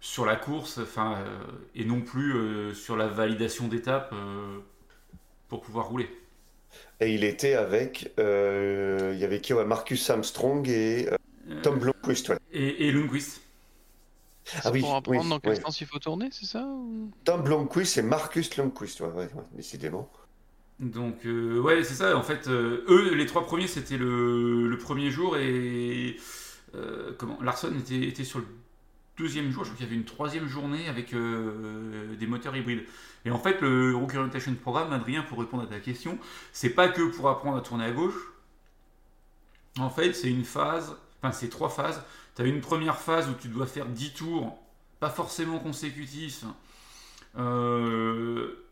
sur la course enfin, euh, et non plus euh, sur la validation d'étapes euh, pour pouvoir rouler. Et il était avec. euh, il y avait qui ouais, Marcus Armstrong et euh, Tom Blomqvist. ouais. Et, et Lundqvist. Ah oui, pour apprendre oui, dans quel oui. sens il faut tourner, c'est ça ou- Tom Blomqvist et Marcus Lundqvist. Ouais, ouais, ouais, décidément. Donc, euh, ouais, c'est ça. En fait, euh, eux, les trois premiers, c'était le, le premier jour et Larson était, sur le deuxième jour. Je crois qu'il y avait une troisième journée avec euh, des moteurs hybrides. Et en fait, le Rookie Orientation Programme, Adrien, pour répondre à ta question, c'est pas que pour apprendre à tourner à gauche. En fait, c'est une phase, enfin, c'est trois phases. Tu as une première phase où tu dois faire 10 tours, pas forcément consécutifs. Euh,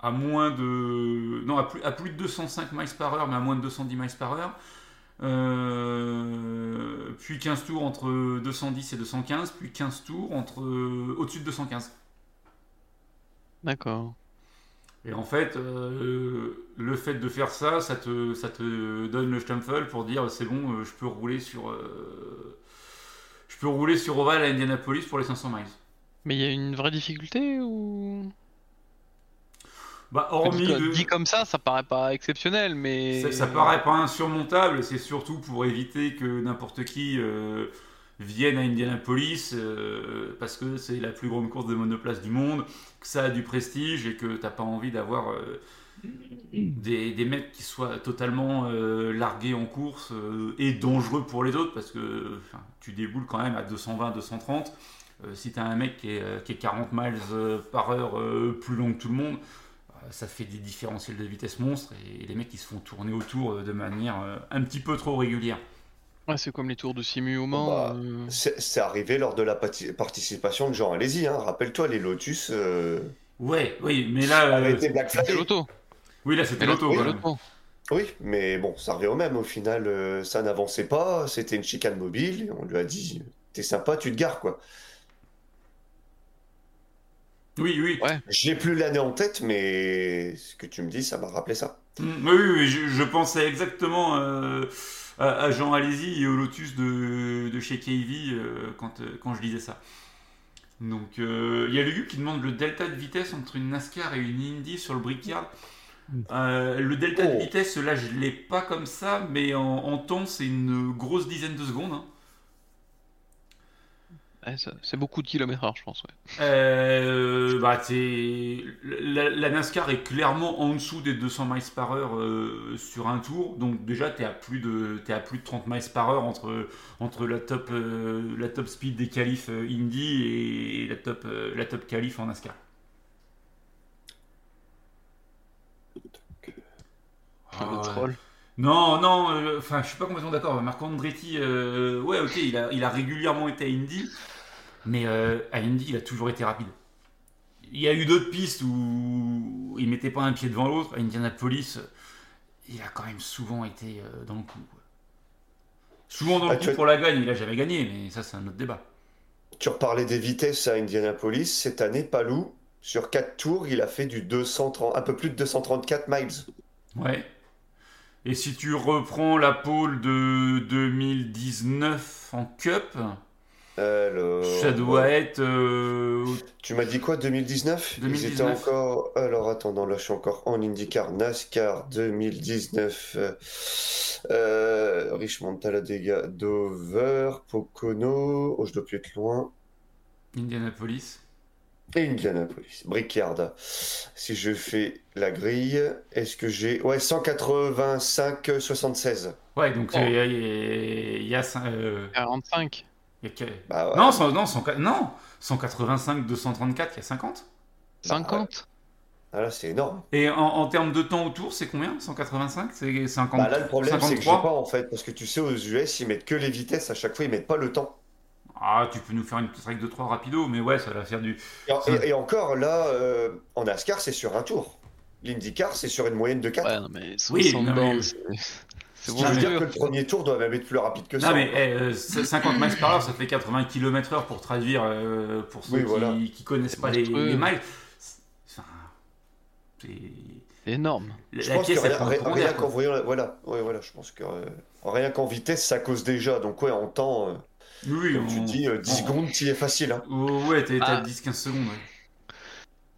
à moins de. Non, plus, à plus de 205 miles par heure, mais à moins de 210 miles par heure. Euh, puis 15 tours entre 210 et 215, puis 15 tours entre au-dessus de 215. D'accord. Et en fait, euh, le fait de faire ça, ça te, ça te donne le Stampfel pour dire c'est bon, euh, je peux rouler sur. euh, je peux rouler sur Oval à Indianapolis pour les 500 miles. Mais il y a une vraie difficulté ou? Bah, hormis de- dit comme ça, ça paraît pas exceptionnel, mais Ça, ça paraît pas insurmontable, c'est surtout pour éviter que n'importe qui euh, vienne à Indianapolis euh, parce que c'est la plus grande course de monoplace du monde, que ça a du prestige et que t'as pas envie d'avoir euh, des, des mecs qui soient totalement euh, largués en course et dangereux pour les autres parce que enfin, tu déboules quand même à 220, 230. Euh, si t'as un mec qui est, qui est 40 miles par heure plus long que tout le monde, ça fait des différentiels de vitesse monstres et les mecs ils se font tourner autour euh, de manière euh, un petit peu trop régulière. Ouais, c'est comme les tours de Simu au Mans. Bah, euh, C'est arrivé lors de la pati- participation de Jean Alési. Hein. Rappelle-toi, les Lotus euh, Ouais, oui, mais là, euh, Flag. l'auto. oui là c'était l'auto. l'auto. Oui, mais bon, ça revient au même. Au final, euh, ça n'avançait pas. C'était une chicane mobile. on lui a dit T'es sympa, tu te gares, quoi. Oui, oui. Ouais. J'ai plus l'année en tête, mais ce que tu me dis, ça m'a rappelé ça. Mm, Oui, oui, oui, je, je pensais exactement euh, à, à Jean Alési et au Lotus de, de chez KV euh, quand, euh, quand je lisais ça. Donc, euh, il y a Lugu qui demande le delta de vitesse entre une NASCAR et une Indy sur le Brickyard. Euh, le delta de Oh. vitesse, là, je l'ai pas comme ça, mais en, en temps, c'est une grosse dizaine de secondes. hein c'est beaucoup de kilomètres heure, je pense. Ouais. Euh, bah, la, la, NASCAR est clairement en dessous des 200 miles par heure euh, sur un tour. Donc déjà, tu es, à plus de, à plus de 30 miles par heure entre, entre la, top, euh, la top speed des qualifs Indy et la top, la top qualif en NASCAR. Ah non, non, enfin, je suis pas complètement d'accord. Marc Andretti, ouais, ok, il a, il a régulièrement été à Indy, mais euh, à Indy, il a toujours été rapide. Il y a eu d'autres pistes où il mettait pas un pied devant l'autre. À Indianapolis, il a quand même souvent été euh, dans le coup. Souvent dans le Ah, coup pour la gagne, il a jamais gagné, mais ça, c'est un autre débat. Tu reparlais des vitesses à Indianapolis. Cette année, Palou, sur 4 tours, il a fait du 230, un peu plus de 234 miles. Ouais. Et si tu reprends la pole de 2019 en Cup, Alors, ça doit être euh, Tu m'as dit quoi, 2019? Ils 2019. étaient encore. Alors, attends, non, là, je suis encore en IndyCar NASCAR 2019. euh, euh, Richmond, Talladega, Dover, Pocono. Oh, je dois plus être loin. Indianapolis. Et Indianapolis, Brickyard. Si je fais la grille, est-ce que j'ai. Ouais, 185, 76. Ouais, donc Oh. euh, il y a, il y a cin- euh, 45. Il y a que- Bah ouais. Non, non, cent- non, 185, 234, il y a 50. 50 Ah, là, c'est énorme. Et en, en termes de temps autour, c'est combien 185 C'est 50 Bah là, le problème, c'est que j'ai 53 pas en fait. Parce que tu sais, aux US, ils mettent que les vitesses à chaque fois, ils mettent pas le temps. Ah, tu peux nous faire une petite règle de 3 rapido, mais ouais, ça va faire du. Et, et- et encore, là, euh, en NASCAR, c'est sur un tour. L'IndyCar, c'est sur une moyenne de 4. Ouais, non, mais Oui, 60 non, mais- c'est- qui veut dire que le premier tour doit même être plus rapide que ça. Non, mais eh, euh, 50 miles par heure, ça fait 80 km/h pour traduire euh, pour ceux Oui, qui, voilà. qui connaissent pas les, miles. C'est- énorme. Je La pense que pièce, rien, qu'en voyant, la- voilà, ouais, voilà, je pense que euh, rien qu'en vitesse, ça cause déjà. Donc ouais, en temps, euh, Oui, comme on- tu dis, euh, 10 on- secondes, tu es facile. Hein. Oh, ouais, t'es t'as Ah. 10-15 secondes. ouais.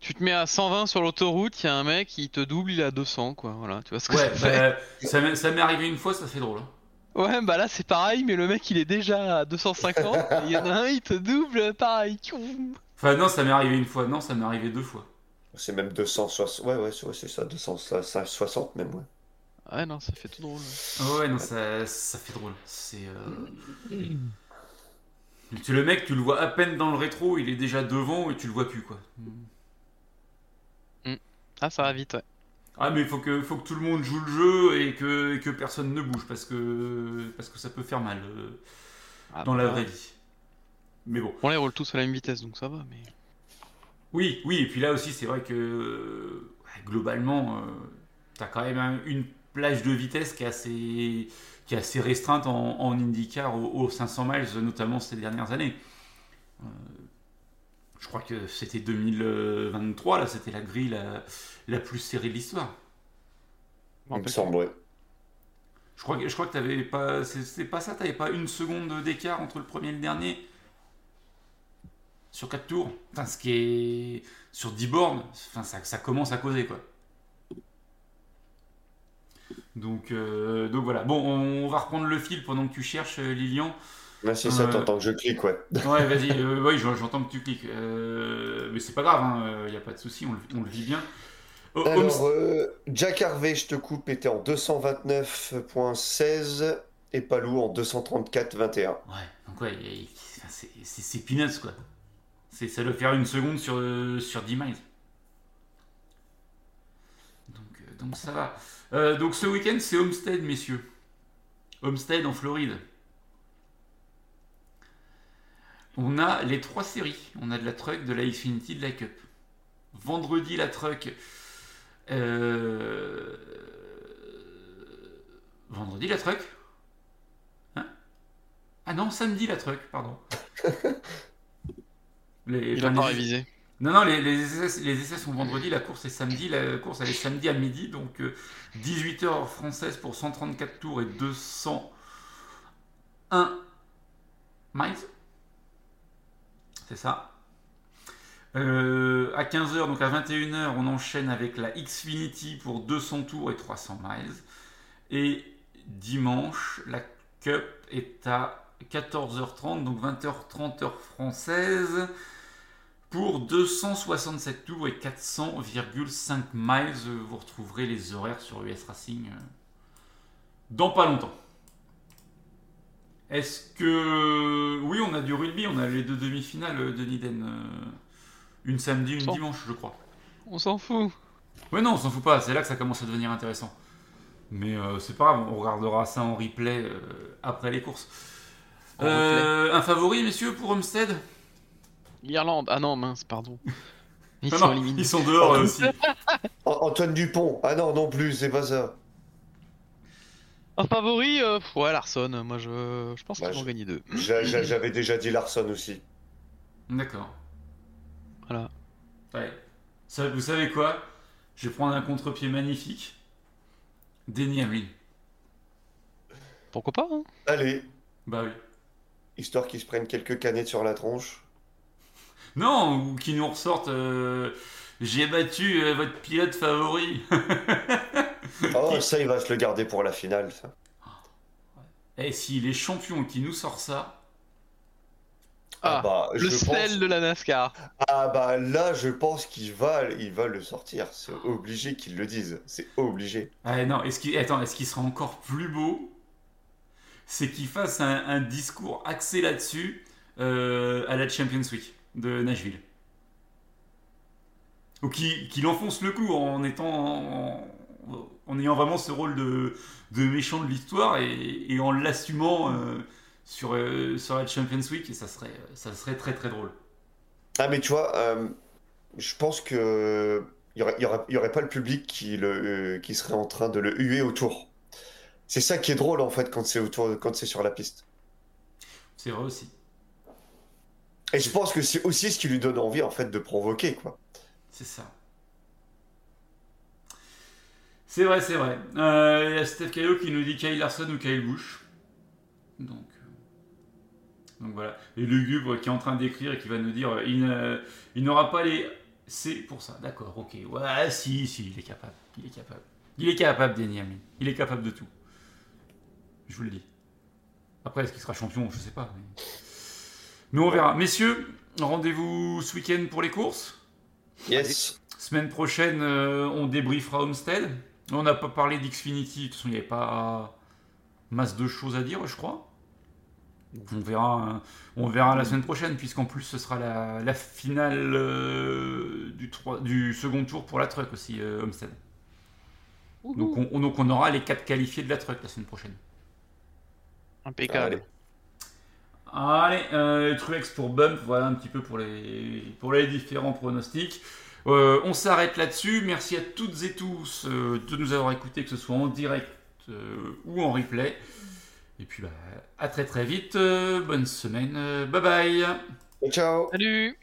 Tu te mets à 120 sur l'autoroute, il y a un mec, il te double, il est à 200, quoi. Voilà, tu vois ce que Ouais, ça fait bah, ça m'est ça m'est arrivé une fois, ça fait drôle. hein. Ouais, bah là c'est pareil, mais le mec il est déjà à 250, et il y en a un, il te double, pareil. Enfin, non, ça m'est arrivé une fois, non, ça m'est arrivé deux fois. C'est même 260, ouais, ouais, c'est ouais, c'est ça, 260 même, ouais. Ouais, non, ça fait tout drôle. Oh, ouais, non, ça, ça fait drôle. C'est. euh, Tu le mec, tu le vois à peine dans le rétro, il est déjà devant et tu le vois plus, quoi. Ah, ça va vite, ouais. Ah, mais il faut que, faut que tout le monde joue le jeu et que, et que personne ne bouge parce que, parce que ça peut faire mal euh, Ah, dans la bah, vraie vie. Mais bon. On les roule tous à la même vitesse, donc ça va, mais. Oui, oui, et puis là aussi, c'est vrai que euh, globalement, tu as quand même un- une plage de vitesse qui est assez, qui est assez restreinte en, en IndyCar aux, aux 500 miles, notamment ces dernières années. Euh, je crois que c'était 2023, là, c'était la grille la, la plus serrée de l'histoire. Il me semble, ouais. Je crois, que- je crois que t'avais pas, c'est- c'était pas ça, t'avais pas une seconde d'écart entre le premier et le dernier? Sur 4 tours? Enfin, ce qui est sur 10 bornes, enfin, ça, ça commence à causer quoi. Donc, euh, donc voilà. Bon, on va reprendre le fil pendant que tu cherches, euh, Lilian. Là, c'est ça, Euh, t'entends que je clique, ouais. Ouais, vas-y. euh, oui, j'en- j'entends que tu cliques. Euh, mais c'est pas grave, il n'y a pas de souci, on, le- on le vit bien. Oh, Alors, euh, Jack Harvey, je te coupe, était en 229.16 et Palou en 234.21. Ouais, donc ouais, c'est- peanuts quoi. C'est- Ça doit faire une seconde sur, euh, sur 10 miles. Donc, euh, donc ça va. Euh, donc ce week-end c'est Homestead messieurs. Homestead en Floride. On a les trois séries. On a de la truck, de la Xfinity, de la Cup. Vendredi la truck. euh, Vendredi la truck. Hein? Ah non, samedi la truck, pardon. Les- Il a enfin, pas révisé. Non, non, les, les essais, les essais sont vendredi, la course est samedi. La course elle est samedi à midi, donc 18h française pour 134 tours et 201 miles. C'est ça. Euh, à 15h, donc à 21h, on enchaîne avec la Xfinity pour 200 tours et 300 miles. Et dimanche, la Cup est à 14h30, donc 20h30 heure française, pour 267 tours et 400,5 miles. Vous retrouverez les horaires sur US Racing euh, dans pas longtemps. Est-ce que... Oui, on a du rugby, on a les deux demi-finales de Niden. euh, Une samedi, une dimanche, je crois. On s'en fout. Ouais, non, on s'en fout pas, c'est là que ça commence à devenir intéressant. Mais euh, c'est pas grave, on regardera ça en replay euh, après les courses. Euh, un favori, messieurs, pour Homestead? L'Irlande. Ah non, mince, pardon. Ils Ah sont non, éliminés. Ils sont dehors eux aussi. An- Antoine Dupont. Ah non, non plus, c'est pas ça. Un favori, euh, ouais, Larson. Moi, je, je pense Bah, qu'ils vont je- gagner deux. J'a- j'a- J'avais déjà dit Larson aussi. D'accord. Voilà. Ouais. Ça, vous savez quoi? Je vais prendre un contre-pied magnifique. Denny Hamlin. Pourquoi pas hein? Allez, Bah oui. histoire qu'ils se prennent quelques canettes sur la tronche. Non, ou qui nous ressortent. euh, J'ai battu euh, votre pilote favori. Oh, ça, il va se le garder pour la finale, ça. Et s'il est champion et qu'il nous sort ça. Ah, bah, Le je sel pense... de la NASCAR. Ah bah là, je pense qu'il va, il va le sortir. C'est obligé qu'il le dise. C'est obligé. Ah non, est-ce qu'il attends, est-ce qu'il sera encore plus beau? C'est qu'il fasse un, un discours axé là-dessus euh, à la Champions Week de Nashville. Ou qu'il enfonce le coup en étant en, en ayant vraiment ce rôle de, de méchant de l'histoire et, et en l'assumant euh, sur, euh, sur la Champions Week et ça serait, ça serait très très drôle. Ah mais tu vois, euh, je pense que il y aurait, pas le public qui le, euh, qui serait en train de le huer autour. C'est ça qui est drôle en fait quand c'est autour, quand c'est sur la piste. C'est vrai aussi. Et je pense que c'est aussi ce qui lui donne envie en fait de provoquer quoi. C'est ça. C'est vrai, c'est vrai. Euh, Il y a Steph Caillot qui nous dit Kyle Larson ou Kyle Bush. Donc, euh, donc voilà. Et Lugubre qui est en train d'écrire et qui va nous dire euh, il, ne- il n'aura pas les. C'est pour ça, d'accord, ok. Ouais, si, si, il est capable. Il est capable. Il est capable, Denis Hamlin. Il est capable de tout. Je vous le dis. Après, est-ce qu'il sera champion? Je sais pas. Mais, mais on verra. Messieurs, rendez-vous ce week-end pour les courses? Yes. Semaine prochaine, euh, on débriefera Homestead. On n'a pas parlé d'Xfinity, de toute façon, il n'y avait pas masse de choses à dire, je crois. On verra, on verra la semaine prochaine, puisqu'en plus, ce sera la, la finale euh, du, second tour pour la truck aussi, euh, Homestead. Donc on, donc on aura les quatre qualifiés de la truck la semaine prochaine. Impeccable. Allez. Allez, euh, Truex pour Bump, voilà un petit peu pour les, pour les différents pronostics. Euh, on s'arrête là-dessus. Merci à toutes et tous euh, de nous avoir écoutés, que ce soit en direct euh, ou en replay. Et puis bah, à très très vite. Euh, bonne semaine. Bye bye. Ciao. Salut